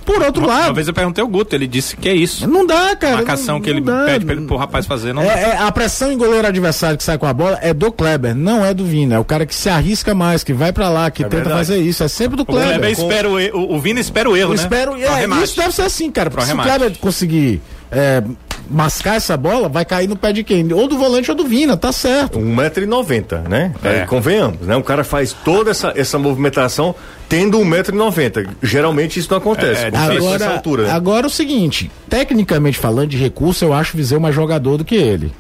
Por outro uma, lado. Uma vez eu perguntei ao Guto, ele disse que é isso. Não dá, cara. A marcação não, que ele dá, pede pra ele, pro rapaz fazer, não é, é, a pressão em goleiro adversário que sai com a bola é do Kleber, não é do Vina. É o cara que se arrisca mais, que vai para lá, que é tenta verdade. fazer isso. É sempre do Kleber. O Kleber espera o, o, o Vina espera o erro, eu né? Espero, é, isso deve ser assim, cara. Porque se o Kleber conseguir é, mascar essa bola, vai cair no pé de quem? Ou do volante ou do Vina, tá certo. 1,90m, né? É. convenhamos, né? O cara faz toda essa, essa movimentação tendo 1,90m. Geralmente isso não acontece. É, é agora, altura, né? agora o seguinte, tecnicamente falando de recurso, eu acho o Viseu mais jogador do que ele.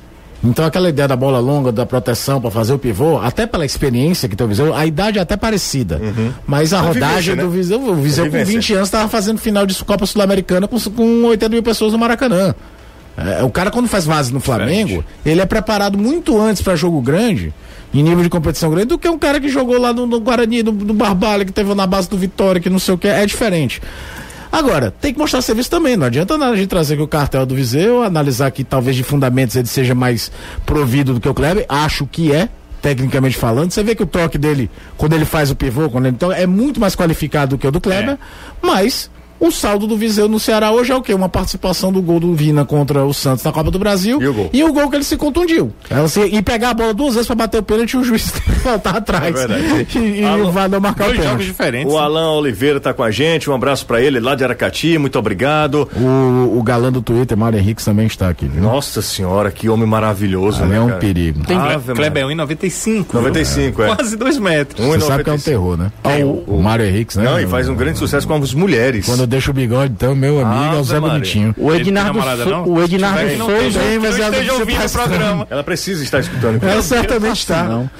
Então aquela ideia da bola longa, da proteção para fazer o pivô, até pela experiência que tem o Viseu, a idade é até parecida. Uhum. Mas a, a rodagem vivência, né? do Viseu, o Viseu com 20 anos estava fazendo final de Copa Sul-Americana com, com 80 mil pessoas no Maracanã. É, o cara quando faz base no Flamengo, ele é preparado muito antes para jogo grande, em nível de competição grande, do que um cara que jogou lá no, no Guarani, no, no Barbalha, que teve na base do Vitória, que não sei o que, é diferente. Agora, tem que mostrar serviço também. Não adianta nada a gente trazer aqui o cartel do Viseu, analisar que talvez de fundamentos ele seja mais provido do que o Kleber. Acho que é, tecnicamente falando. Você vê que o toque dele, quando ele faz o pivô, quando ele então é muito mais qualificado do que o do Kleber, é. mas o saldo do Viseu no Ceará hoje é o quê? Uma participação do gol do Vina contra o Santos na Copa do Brasil. E o gol, e o gol que ele se contundiu. Ela se, e pegar a bola duas vezes para bater o pênalti e o juiz tem que voltar atrás. É verdade. E, e o Vador marcar o pênalti. diferentes. O Alan Oliveira tá com a gente. Um abraço para ele lá de Aracati. Muito obrigado. O, o galã do Twitter, Mário Henrique, também está aqui. Viu? Nossa senhora, que homem maravilhoso. né, é um cara? perigo. Tem Kleber 1,95. 95, é. Quase dois metros. Você sabe que é um terror, né? É, o, o Mário Henrique, né? Não, e faz um grande sucesso com as mulheres. Quando deixa o bigode, então meu amigo, é o Zé Maria. Bonitinho. O Ednardo, so, o Ednardo Souza, mas ela esteja ouvindo o programa. Ela precisa estar escutando. Ela certamente está. Não.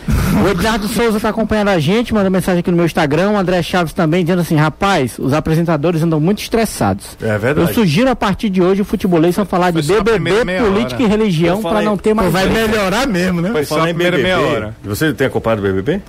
O Ednardo Souza está acompanhando a gente, manda mensagem aqui no meu Instagram. O André Chaves também dizendo assim: rapaz, os apresentadores andam muito estressados. É verdade. Eu sugiro a partir de hoje o futebolês só falar de BBB, política e religião para não ter mais. Vai melhorar mesmo, né? Vai falar em BBB. Meia hora. Você tem acompanhado o BBB?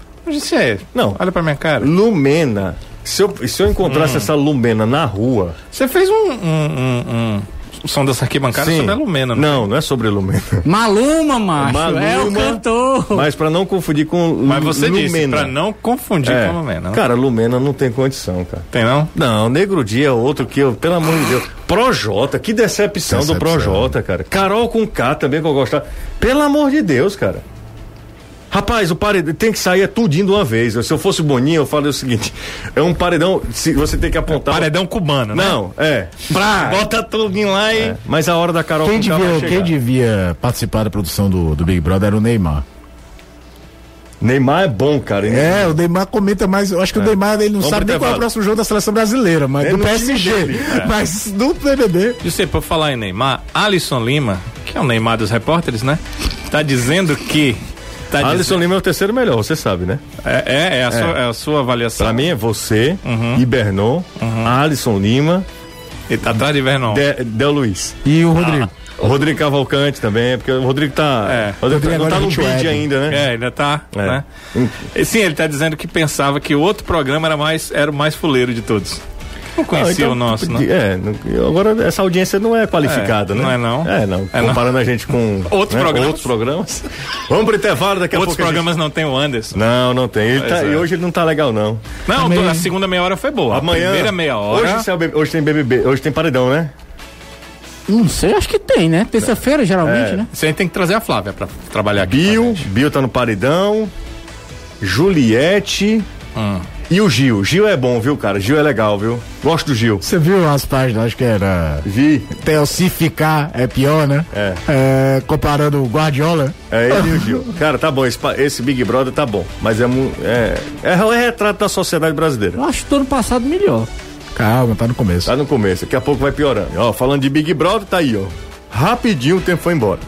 É. Não. Olha pra minha cara. Lumena se eu, se eu encontrasse hum. essa Lumena na rua. Você fez um, um, um, o som dessa arquibancada é sobre a Lumena. Não, não, não é sobre a Lumena. Maluma, macho, Maluma, é o cantor. Mas para não confundir com Mas você Lumena. disse, pra não confundir é. com Lumena. Não? Cara, Lumena não tem condição, cara. Tem não? Não, Negro Dia é outro que eu, pelo amor de Deus. Projota, que decepção, decepção. do Projota, cara. Carol com K também que eu gostava. Pelo amor de Deus, cara. Rapaz, o paredão tem que sair é tudinho de uma vez. Se eu fosse Boninho, eu falei o seguinte: é um paredão, se você tem que apontar. É paredão cubano, né? Não, é. Pra, bota tudinho lá e. É. Mas a hora da Carol quem devia, quem devia participar da produção do, do Big Brother era o Neymar. Neymar é bom, cara. É, o Neymar comenta mais. Eu acho que é. o Neymar ele não Vamos sabe nem qual é o próximo jogo da seleção brasileira, mas é do PSG. É. Mas do BBB. E você, por falar em Neymar, Alisson Lima, que é o Neymar dos repórteres, né? Tá dizendo que Tá Alisson dizendo... Lima é o terceiro melhor, você sabe, né? É, é, é, a, é. Sua, é a, Sua, avaliação. Pra mim é você, uhum. Ibernon, uhum. Alisson Lima. E tá atrás de Ibernon. De, Del Luiz. E o Rodrigo. Ah. O Rodrigo Cavalcante também, porque o Rodrigo tá. É. O Rodrigo, Rodrigo tá, não tá no bid ainda, né? É, ainda tá. É. Né? Sim, ele tá dizendo que pensava que o outro programa era mais era o mais fuleiro de todos. Não conhecia então, o nosso, né? É, agora essa audiência não é qualificada, é, né? Não é não. É, não. É, Comparando não. a gente com outros, né? programas. outros programas. Vamos pro intervalo daqui a outros pouco. Outros programas gente... não tem o Anderson. Não, não tem. Tá, é. E hoje ele não tá legal, não. Não, Também... a segunda meia hora foi boa. Amanhã. A primeira meia hora. Hoje, hoje tem BBB, hoje tem paredão, né? Não sei, acho que tem, né? Terça-feira, geralmente, é. né? Você tem que trazer a Flávia pra trabalhar aqui. Bill, Bill tá no paredão. Juliette. Hum. E o Gil? Gil é bom, viu, cara? Gil é legal, viu? Gosto do Gil. Você viu as páginas, acho que era. Vi. Até se ficar é pior, né? É. é comparando o Guardiola. É ele e o Gil. Cara, tá bom, esse, esse, Big Brother tá bom. Mas é, é, é, é o retrato da sociedade brasileira. Eu acho que do ano passado melhor. Calma, tá no começo. Tá no começo, daqui a pouco vai piorando. Ó, falando de Big Brother, tá aí, ó. Rapidinho o tempo foi embora.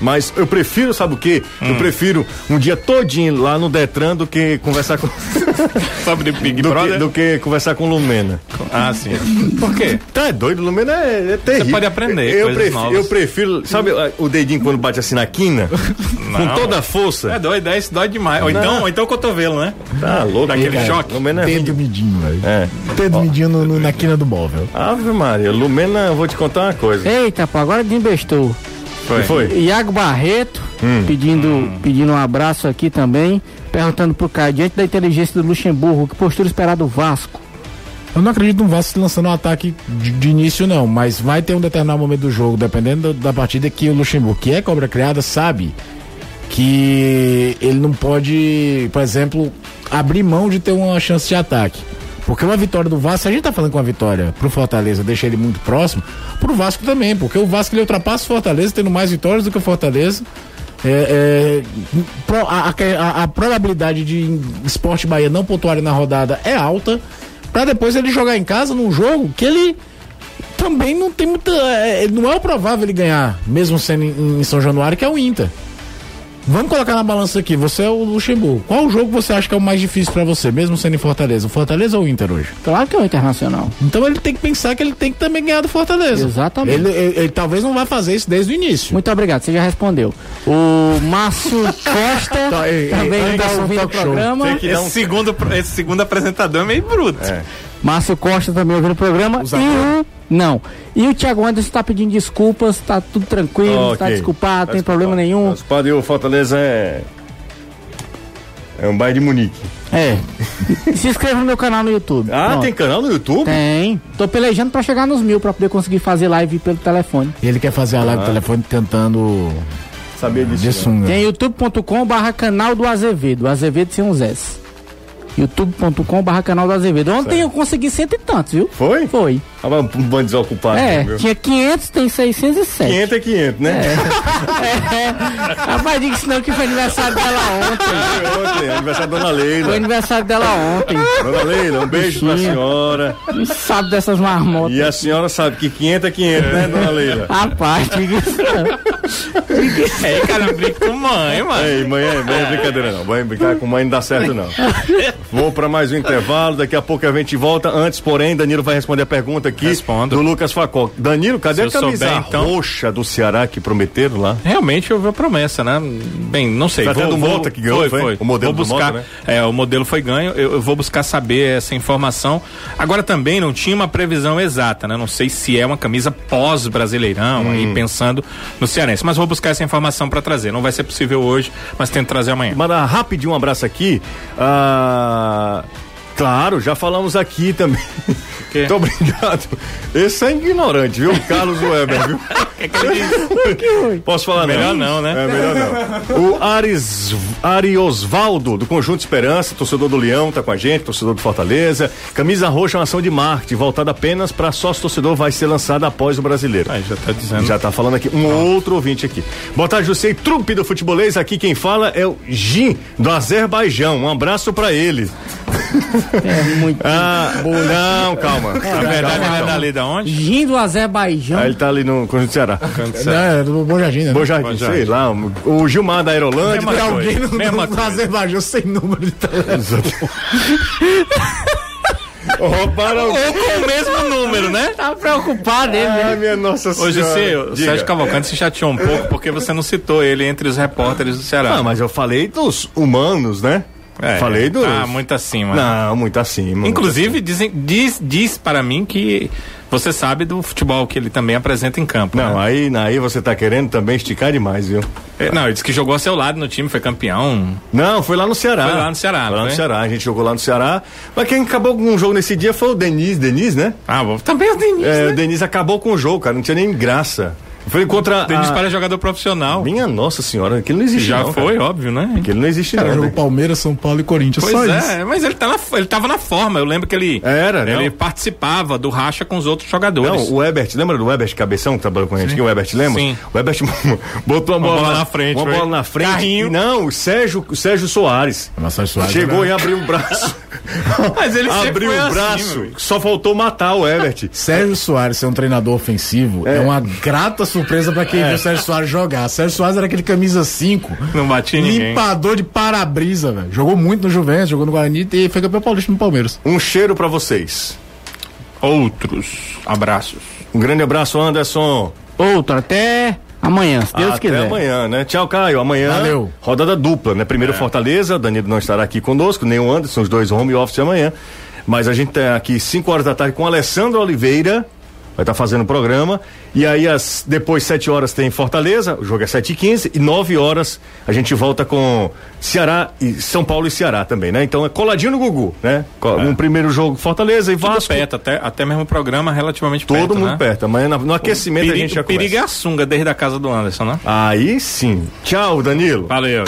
Mas eu prefiro, sabe o quê? Hum. Eu prefiro um dia todinho lá no Detran do que conversar com. sabe de Big do Brother? Que, do que conversar com Lumena. Ah, sim. Por quê? Tá é doido, Lumena é, é terrível. Você pode aprender. Eu, prefiro, eu prefiro, sabe o dedinho quando bate assim na quina? Não, com toda a força. É doido, é, isso dói demais. Ou então, ou então o cotovelo, né? Tá louco. Daquele choque. Lumena é Dedo midinho, velho. É. Dedo midinho no, no, na quina do móvel. Ave Maria, Lumena, eu vou te contar uma coisa. Eita, pô, agora desembestou. Foi. foi? Iago Barreto, hum. pedindo, hum. pedindo um abraço aqui também, perguntando pro Caio, diante da inteligência do Luxemburgo, que postura esperar do Vasco? Eu não acredito no Vasco lançando um ataque de, de, início, não, mas vai ter um determinado momento do jogo, dependendo da, da partida, que o Luxemburgo, que é cobra criada, sabe que ele não pode, por exemplo, abrir mão de ter uma chance de ataque. Porque uma vitória do Vasco, a gente tá falando com uma vitória pro Fortaleza, deixa ele muito próximo, pro Vasco também, porque o Vasco ele ultrapassa o Fortaleza, tendo mais vitórias do que o Fortaleza. É, é, a, a, a, probabilidade de Esporte Bahia não pontuar na rodada é alta, para depois ele jogar em casa num jogo que ele também não tem muita. É, não é o provável ele ganhar, mesmo sendo em, em São Januário, que é o Inter. Vamos colocar na balança aqui. Você é o Luxemburgo. Qual o jogo você acha que é o mais difícil para você, mesmo sendo em Fortaleza? O Fortaleza ou o Inter hoje? Claro que é o Internacional. Então ele tem que pensar que ele tem que também ganhar do Fortaleza. Exatamente. Ele, ele, ele talvez não vá fazer isso desde o início. Muito obrigado, você já respondeu. O Márcio Costa tá, também está ouvindo o programa. Esse, um... segundo, esse segundo apresentador é meio bruto. É. Márcio Costa também ouvindo o programa. e o... Não. E o Thiago Anderson está pedindo desculpas, está tudo tranquilo, está okay. desculpado, não tem problema nenhum. Mas o Fortaleza é. É um bairro de Munique. É. Se inscreva no meu canal no YouTube. Ah, Pronto. tem canal no YouTube? Tem. Tô pelejando para chegar nos mil para poder conseguir fazer live pelo telefone. E ele quer fazer a live ah. pelo telefone tentando. Saber disso. Tem youtube.com barra canal do Azevedo. Azevedo sem uns S youtube.com.br canal do Azevedo. Ontem certo. eu consegui cento e tantos, viu? Foi? Foi. Ah, um bando desocupado. É, né, tinha 500, tem 607. 500 é 500, né? É. é. Rapaz, diga senão que foi aniversário dela ontem. Foi ontem, aniversário da Dona Leila. Foi aniversário dela ontem. Dona Leila, um beijo Bichinha. pra senhora. Não sabe dessas marmotas. E a senhora sabe que 500 é 500, né, Dona Leila? Rapaz, diga isso não. É, cara, brinca com mãe, mano. Ei, mãe, é, mãe é brincadeira não. Mãe brincar com mãe não dá certo não. Vou para mais um intervalo, daqui a pouco a gente volta. Antes, porém, Danilo vai responder a pergunta aqui Respondo. do Lucas Facó. Danilo, cadê Se a camisa souber, então... roxa do Ceará que prometeram lá? Realmente houve a promessa, né? Bem, não sei. Tá vou, do Mota que ganhou, foi, foi? foi. O modelo vou buscar, Mota, né? É, o modelo foi ganho. Eu, eu, vou buscar saber essa informação. Agora também não tinha uma previsão exata, né? Não sei se é uma camisa pós-brasileirão, hum. aí pensando no Mas vou buscar essa informação para trazer. Não vai ser possível hoje, mas tento trazer amanhã. Manda rapidinho um abraço aqui. Ah, claro, já falamos aqui também. Muito obrigado. Esse é ignorante, viu? Carlos Weber, viu? que que ele Posso falar melhor não, né? É melhor não. O Aris, Ari Osvaldo, do Conjunto Esperança, torcedor do Leão, tá com a gente, torcedor do Fortaleza. Camisa roxa é uma ação de marketing, voltada apenas para sócio torcedor, vai ser lançada após o brasileiro. Ah, já tá dizendo. Já tá falando aqui, um outro ouvinte aqui. Boa tarde, José Trupe do Futebolês, aqui quem fala é o Jim, do Azerbaijão. Um abraço para ele. É muito ah, não, calma. Na verdade, ele é dali da onde? Gin do Azerbaijão. Ah, ele tá ali no Conjunto Ceará. Não, é do Bom Jardim, né? Bom Jardim, Bom sei lá. O Gilmar da Aerolândia. Mesma Tem coisa. alguém no, Mesma no coisa. Azerbaijão sem número de telefone. Roubaram Ou com o mesmo número, né? Tá preocupado ele, né? Ai, minha nossa Hoje senhora. o Diga. Sérgio Cavalcante se chateou um pouco porque você não citou ele entre os repórteres do Ceará. Ah, mas eu falei dos humanos, né? É, falei. Tá muito acima. Não, muito acima. Inclusive, dizem, diz, diz para mim que você sabe do futebol que ele também apresenta em campo. Não, né? aí, aí você tá querendo também esticar demais, viu? É, Não, ele disse que jogou ao seu lado no time, foi campeão. Não, foi lá no Ceará. Foi lá no Ceará, Foi lá no? Ceará, a gente jogou lá no Ceará. Mas quem acabou com o jogo nesse dia foi o Denis, Denis, né? Ah, bom, também o Denis, É, né? o Denis acabou com o jogo, cara, não tinha nem graça. Foi contra. O Denis a... para jogador profissional. Minha nossa senhora, aquilo não existe Já não, foi, cara. óbvio, né? Aquilo não existe Cara, não. jogou né? Palmeiras, São Paulo e Corinthians. Pois só é, isso. mas ele, tá na, ele tava na forma. Eu lembro que ele. Era, Ele não? participava do racha com os outros jogadores. Não, o Ebert, lembra do Ebert Cabeção que trabalhou com a gente aqui? O Ebert Lemos? Sim. O Ebert botou uma, bola, bola na frente, Uma foi? bola na frente. Carrinho. E Não, o Sérgio, o Sérgio Soares. Nossa, Soares Chegou era- e abriu o braço. Mas ele abriu foi o assim, braço. amigo. só faltou matar o Ebert. Sérgio Soares ser um treinador ofensivo é, uma grata surpresa pra quem viu o Sérgio Soares jogar. Sérgio Soares era aquele camisa 5, Não batia ninguém. limpador de para-brisa, velho. Jogou muito no Juventus, jogou no Guarani e foi campeão paulista no Palmeiras. Um cheiro pra vocês. Outros abraços. Um grande abraço, Anderson. Outro, até amanhã, se Deus Até quiser. amanhã, né? Tchau, Caio. Amanhã. Valeu. Rodada dupla, né? Primeiro Fortaleza, Danilo não estará aqui conosco, nem o Anderson, os dois home office amanhã. Mas a gente tá aqui 5 horas da tarde com Alessandro Oliveira. Vai estar fazendo o programa. E aí, as, depois, 7 horas tem Fortaleza, o jogo é 7 e 15 E 9 horas a gente volta com Ceará e São Paulo e Ceará também, né? Então é coladinho no Gugu, né? Co- Um primeiro jogo Fortaleza e Tudo Vasco. perto, até, até mesmo o programa relativamente Todo perto, mundo né? perto. Amanhã no aquecimento a Perigo, gente já perigo é começa. a sunga desde a casa do Anderson, né? Aí sim. Tchau, Danilo. Valeu.